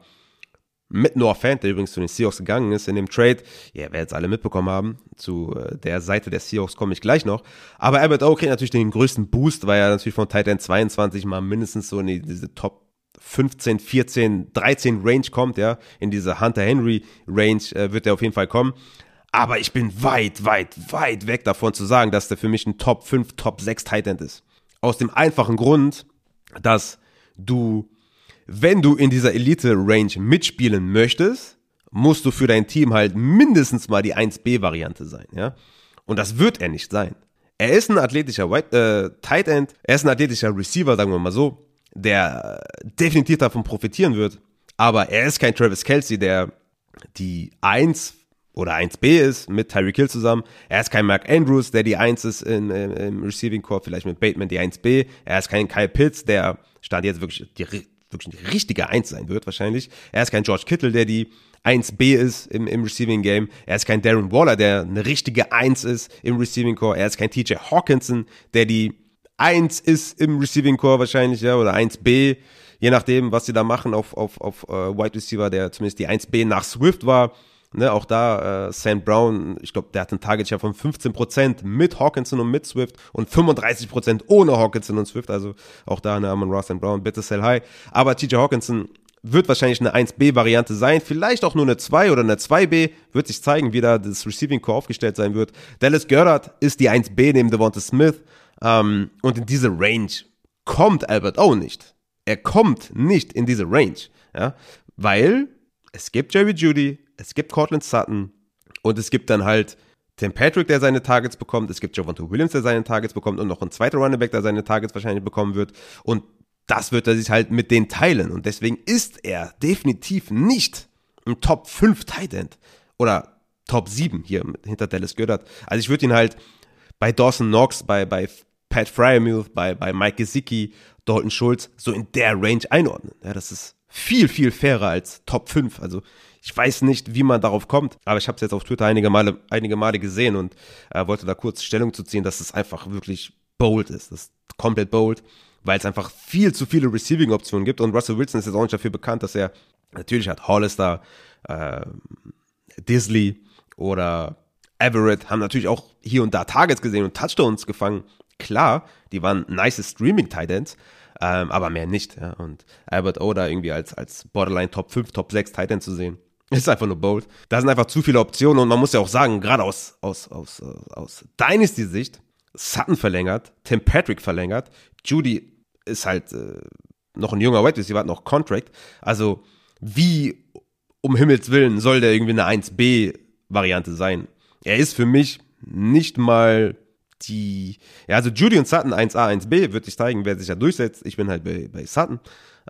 mit Noah Fant, der übrigens zu den Seahawks gegangen ist in dem Trade. Ja, wer jetzt alle mitbekommen haben, zu äh, der Seite der Seahawks komme ich gleich noch. Aber Albert O kriegt natürlich den größten Boost, weil er natürlich von Titan 22 mal mindestens so in die, diese Top 15, 14, 13 Range kommt, ja. In diese Hunter Henry Range äh, wird er auf jeden Fall kommen. Aber ich bin weit, weit, weit weg davon zu sagen, dass der für mich ein Top 5, Top 6 Tight ist. Aus dem einfachen Grund, dass du, wenn du in dieser Elite-Range mitspielen möchtest, musst du für dein Team halt mindestens mal die 1B-Variante sein, ja. Und das wird er nicht sein. Er ist ein athletischer White, äh, Tight End, er ist ein athletischer Receiver, sagen wir mal so, der definitiv davon profitieren wird. Aber er ist kein Travis Kelsey, der die 1 oder 1B ist mit Tyreek Hill zusammen. Er ist kein Mark Andrews, der die 1 ist in, in, im Receiving Core, vielleicht mit Bateman die 1B. Er ist kein Kyle Pitts, der stand jetzt wirklich die, wirklich die richtige 1 sein wird wahrscheinlich. Er ist kein George Kittle, der die 1B ist im, im Receiving Game. Er ist kein Darren Waller, der eine richtige 1 ist im Receiving Core. Er ist kein TJ Hawkinson, der die 1 ist im Receiving Core wahrscheinlich, ja, oder 1B, je nachdem, was sie da machen auf, auf, auf uh, Wide Receiver, der zumindest die 1B nach Swift war. Ne, auch da äh, Sam Brown, ich glaube, der hat einen Target Share von 15% mit Hawkinson und mit Swift und 35% ohne Hawkinson und Swift. Also auch da ne, Amon Ross and Brown, bitte sell high. Aber TJ Hawkinson wird wahrscheinlich eine 1B-Variante sein, vielleicht auch nur eine 2 oder eine 2B, wird sich zeigen, wie da das Receiving Core aufgestellt sein wird. Dallas Goddard ist die 1B neben Devonta Smith ähm, und in diese Range kommt Albert O nicht. Er kommt nicht in diese Range, ja, weil es gibt Jerry Judy, es gibt Cortland Sutton und es gibt dann halt Tim Patrick, der seine Targets bekommt, es gibt Javonto Williams, der seine Targets bekommt und noch ein zweiter Running Back, der seine Targets wahrscheinlich bekommen wird und das wird er sich halt mit denen teilen. Und deswegen ist er definitiv nicht ein Top 5 Tight End oder Top 7 hier hinter Dallas Goddard. Also ich würde ihn halt bei Dawson Knox, bei, bei Pat Fryermuth, bei, bei Mike Gesicki, Dalton Schulz so in der Range einordnen. Ja, das ist viel, viel fairer als Top 5. Also ich weiß nicht, wie man darauf kommt, aber ich habe es jetzt auf Twitter einige Male, einige Male gesehen und äh, wollte da kurz Stellung zu ziehen, dass es einfach wirklich bold ist. Das ist komplett bold weil es einfach viel zu viele Receiving-Optionen gibt. Und Russell Wilson ist jetzt auch nicht dafür bekannt, dass er natürlich hat Hollister, äh, Disley oder Everett haben natürlich auch hier und da Targets gesehen und Touchdowns gefangen. Klar, die waren nice Streaming-Titans, ähm, aber mehr nicht. Ja. Und Albert Oda irgendwie als, als Borderline Top 5, Top 6 Titan zu sehen, ist einfach nur bold. Da sind einfach zu viele Optionen und man muss ja auch sagen, gerade aus, aus, aus, aus Dynasty-Sicht, Sutton verlängert, Tim Patrick verlängert, Judy ist halt äh, noch ein junger Wide Receiver, hat noch Contract. Also wie um Himmels Willen soll der irgendwie eine 1B-Variante sein? Er ist für mich nicht mal die, ja, also Judy und Sutton 1A, 1B wird sich zeigen, wer sich da durchsetzt. Ich bin halt bei, bei Sutton.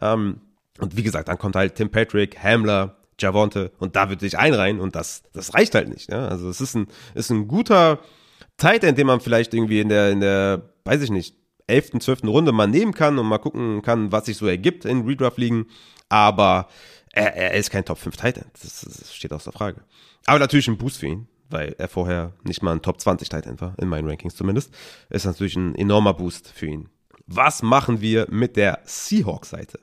Ähm, und wie gesagt, dann kommt halt Tim Patrick, Hamler, Javonte und da wird sich einreihen und das, das reicht halt nicht. Ja? Also es ist ein, ist ein guter Tight End, den man vielleicht irgendwie in der, in der, weiß ich nicht, 11., 12. Runde mal nehmen kann und mal gucken kann, was sich so ergibt in Redraft-Ligen. Aber er, er, ist kein Top 5 Tight End. Das, das, steht außer Frage. Aber natürlich ein Boost für ihn, weil er vorher nicht mal ein Top 20 Tight End war, in meinen Rankings zumindest. Ist natürlich ein enormer Boost für ihn. Was machen wir mit der Seahawks-Seite?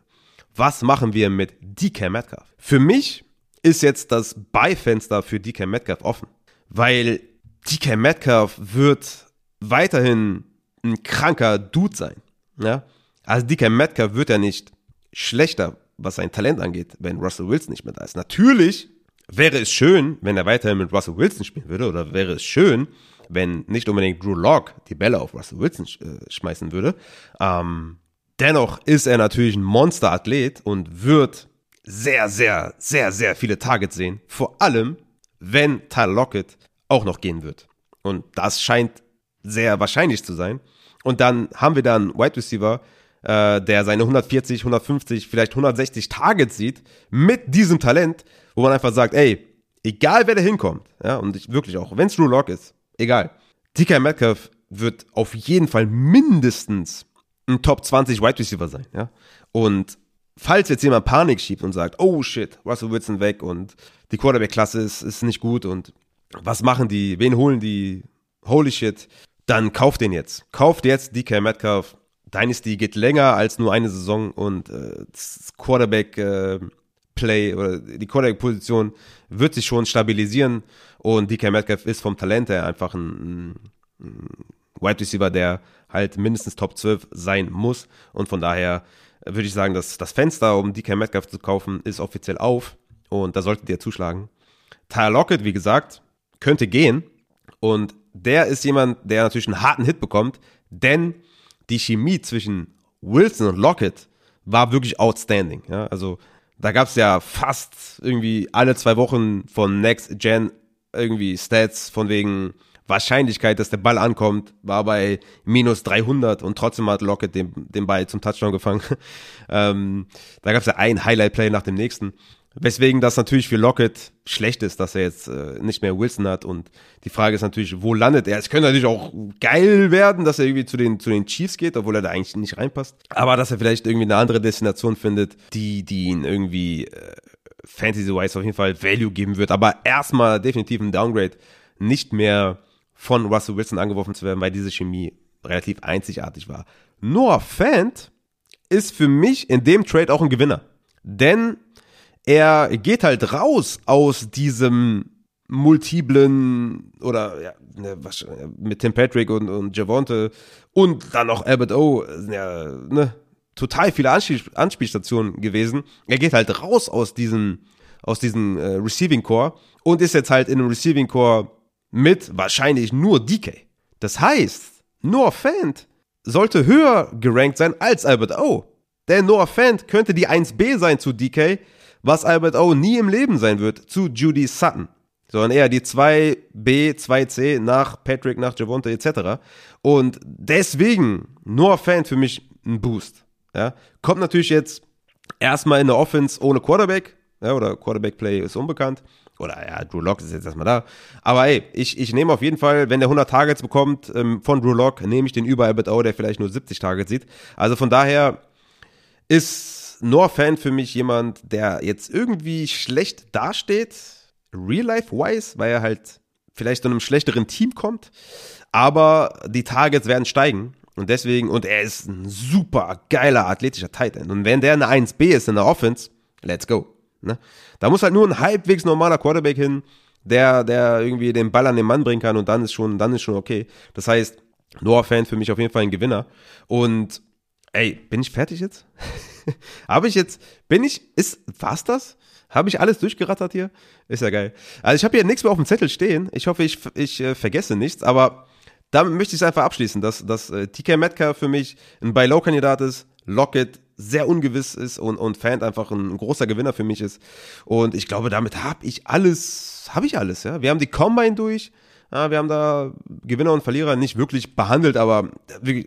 Was machen wir mit DK Metcalf? Für mich ist jetzt das Beifenster für DK Metcalf offen, weil DK Metcalf wird weiterhin ein kranker Dude sein. Ja? Also DK Metcalf wird ja nicht schlechter, was sein Talent angeht, wenn Russell Wilson nicht mehr da ist. Natürlich wäre es schön, wenn er weiterhin mit Russell Wilson spielen würde, oder wäre es schön, wenn nicht unbedingt Drew Locke die Bälle auf Russell Wilson äh, schmeißen würde. Ähm, dennoch ist er natürlich ein Monsterathlet und wird sehr, sehr, sehr, sehr viele Targets sehen. Vor allem, wenn Tyler Lockett auch noch gehen wird. Und das scheint sehr wahrscheinlich zu sein. Und dann haben wir dann Wide Receiver, äh, der seine 140, 150, vielleicht 160 Targets sieht, mit diesem Talent, wo man einfach sagt, ey, egal wer da hinkommt, ja, und ich wirklich auch, wenn es Drew Lock ist, egal. DK Metcalf wird auf jeden Fall mindestens ein Top 20 Wide Receiver sein, ja. Und falls jetzt jemand Panik schiebt und sagt, oh shit, Russell Wilson weg und die Quarterback-Klasse ist, ist nicht gut und was machen die, wen holen die, holy shit, dann kauft den jetzt. Kauft jetzt DK Metcalf. Dynasty geht länger als nur eine Saison und äh, Quarterback äh, Play oder die Quarterback Position wird sich schon stabilisieren und DK Metcalf ist vom Talent her einfach ein, ein Wide Receiver, der halt mindestens Top 12 sein muss und von daher würde ich sagen, dass das Fenster, um DK Metcalf zu kaufen, ist offiziell auf und da solltet ihr zuschlagen. Tyler Lockett, wie gesagt, könnte gehen. Und der ist jemand, der natürlich einen harten Hit bekommt, denn die Chemie zwischen Wilson und Lockett war wirklich outstanding. Ja? Also da gab es ja fast irgendwie alle zwei Wochen von Next Gen irgendwie Stats von wegen Wahrscheinlichkeit, dass der Ball ankommt, war bei minus 300 und trotzdem hat Lockett den, den Ball zum Touchdown gefangen. ähm, da gab es ja ein Highlight-Play nach dem nächsten. Weswegen das natürlich für Lockett schlecht ist, dass er jetzt äh, nicht mehr Wilson hat. Und die Frage ist natürlich, wo landet er? Es könnte natürlich auch geil werden, dass er irgendwie zu den, zu den Chiefs geht, obwohl er da eigentlich nicht reinpasst. Aber dass er vielleicht irgendwie eine andere Destination findet, die, die ihn irgendwie äh, Fantasy-wise auf jeden Fall Value geben wird. Aber erstmal definitiv ein Downgrade. Nicht mehr von Russell Wilson angeworfen zu werden, weil diese Chemie relativ einzigartig war. Noah Fant ist für mich in dem Trade auch ein Gewinner. Denn er geht halt raus aus diesem multiplen oder ja, ne, was, mit Tim Patrick und, und Javonte und dann noch Albert O, ja, ne, total viele Anspiel Anspielstationen gewesen. Er geht halt raus aus diesem, aus diesem äh, Receiving Core und ist jetzt halt in einem Receiving Core mit wahrscheinlich nur DK. Das heißt, Noah Fant sollte höher gerankt sein als Albert O. Denn Noah Fant könnte die 1B sein zu DK, was Albert O nie im Leben sein wird zu Judy Sutton. Sondern eher die 2B, 2C nach Patrick, nach Javonte etc. Und deswegen Noah Fant für mich ein Boost. Ja. Kommt natürlich jetzt erstmal in der Offense ohne Quarterback, ja, oder Quarterback-Play ist unbekannt. Oder ja, Drew Lock ist jetzt erstmal da. Aber ey, ich, ich nehme auf jeden Fall, wenn der 100 Targets bekommt ähm, von Drew Lock, nehme ich den über Albert O, der vielleicht nur 70 Targets sieht. Also von daher ist Noah-Fan für mich jemand, der jetzt irgendwie schlecht dasteht, real-life-wise, weil er halt vielleicht zu einem schlechteren Team kommt. Aber die Targets werden steigen. Und deswegen, und er ist ein super geiler athletischer Tight End. Und wenn der eine 1B ist in der Offense, let's go. Ne? Da muss halt nur ein halbwegs normaler Quarterback hin, der, der irgendwie den Ball an den Mann bringen kann und dann ist schon, dann ist schon okay. Das heißt, Noah-Fan für mich auf jeden Fall ein Gewinner. Und ey, bin ich fertig jetzt? Habe ich jetzt, bin ich, ist, war's das? Habe ich alles durchgerattert hier? Ist ja geil. Also ich habe hier nichts mehr auf dem Zettel stehen. Ich hoffe, ich, ich äh, vergesse nichts, aber damit möchte ich es einfach abschließen, dass, dass äh, TK Metcalf für mich ein Buy-Low-Kandidat ist, Lockett sehr ungewiss ist und, und Fan einfach ein großer Gewinner für mich ist. Und ich glaube, damit habe ich alles, habe ich alles, ja. Wir haben die Combine durch, ja, wir haben da Gewinner und Verlierer nicht wirklich behandelt, aber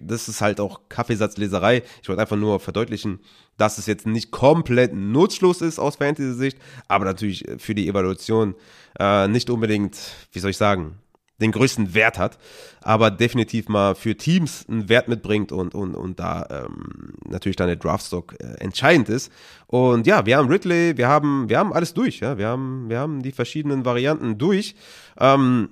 das ist halt auch Kaffeesatzleserei. Ich wollte einfach nur verdeutlichen, dass es jetzt nicht komplett nutzlos ist aus Fantasy-Sicht, aber natürlich für die Evaluation äh, nicht unbedingt, wie soll ich sagen, den größten Wert hat, aber definitiv mal für Teams einen Wert mitbringt und, und, und da ähm, natürlich dann der Draftstock äh, entscheidend ist. Und ja, wir haben Ridley, wir haben, wir haben alles durch, ja, wir haben, wir haben die verschiedenen Varianten durch. Ähm,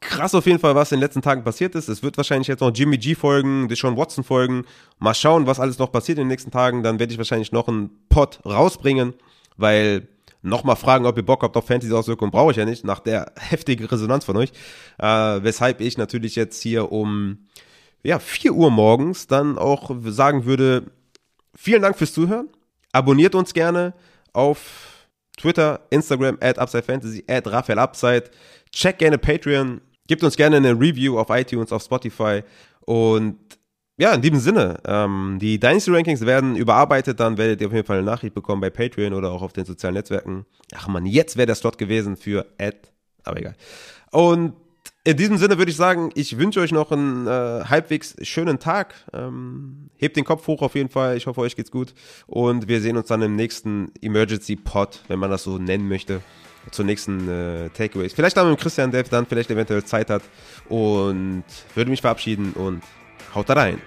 krass auf jeden Fall, was in den letzten Tagen passiert ist. Es wird wahrscheinlich jetzt noch Jimmy G folgen, Deshaun Watson folgen. Mal schauen, was alles noch passiert in den nächsten Tagen. Dann werde ich wahrscheinlich noch einen Pod rausbringen, weil nochmal fragen, ob ihr Bock habt auf Fantasy-Auswirkungen, brauche ich ja nicht, nach der heftigen Resonanz von euch. Äh, weshalb ich natürlich jetzt hier um ja, 4 Uhr morgens dann auch sagen würde, vielen Dank fürs Zuhören. Abonniert uns gerne auf Twitter, Instagram, at UpsideFantasy, at RaphaelUpside. Check gerne Patreon. Gebt uns gerne eine Review auf iTunes, auf Spotify. Und ja, in diesem Sinne, ähm, die Dynasty Rankings werden überarbeitet, dann werdet ihr auf jeden Fall eine Nachricht bekommen bei Patreon oder auch auf den sozialen Netzwerken. Ach man, jetzt wäre der Slot gewesen für Ad, aber egal. Und in diesem Sinne würde ich sagen, ich wünsche euch noch einen äh, halbwegs schönen Tag. Ähm, hebt den Kopf hoch auf jeden Fall. Ich hoffe, euch geht's gut. Und wir sehen uns dann im nächsten Emergency Pod, wenn man das so nennen möchte, zur nächsten äh, Takeaways. Vielleicht dann mit Christian, der dann vielleicht eventuell Zeit hat. Und würde mich verabschieden und Haut rein!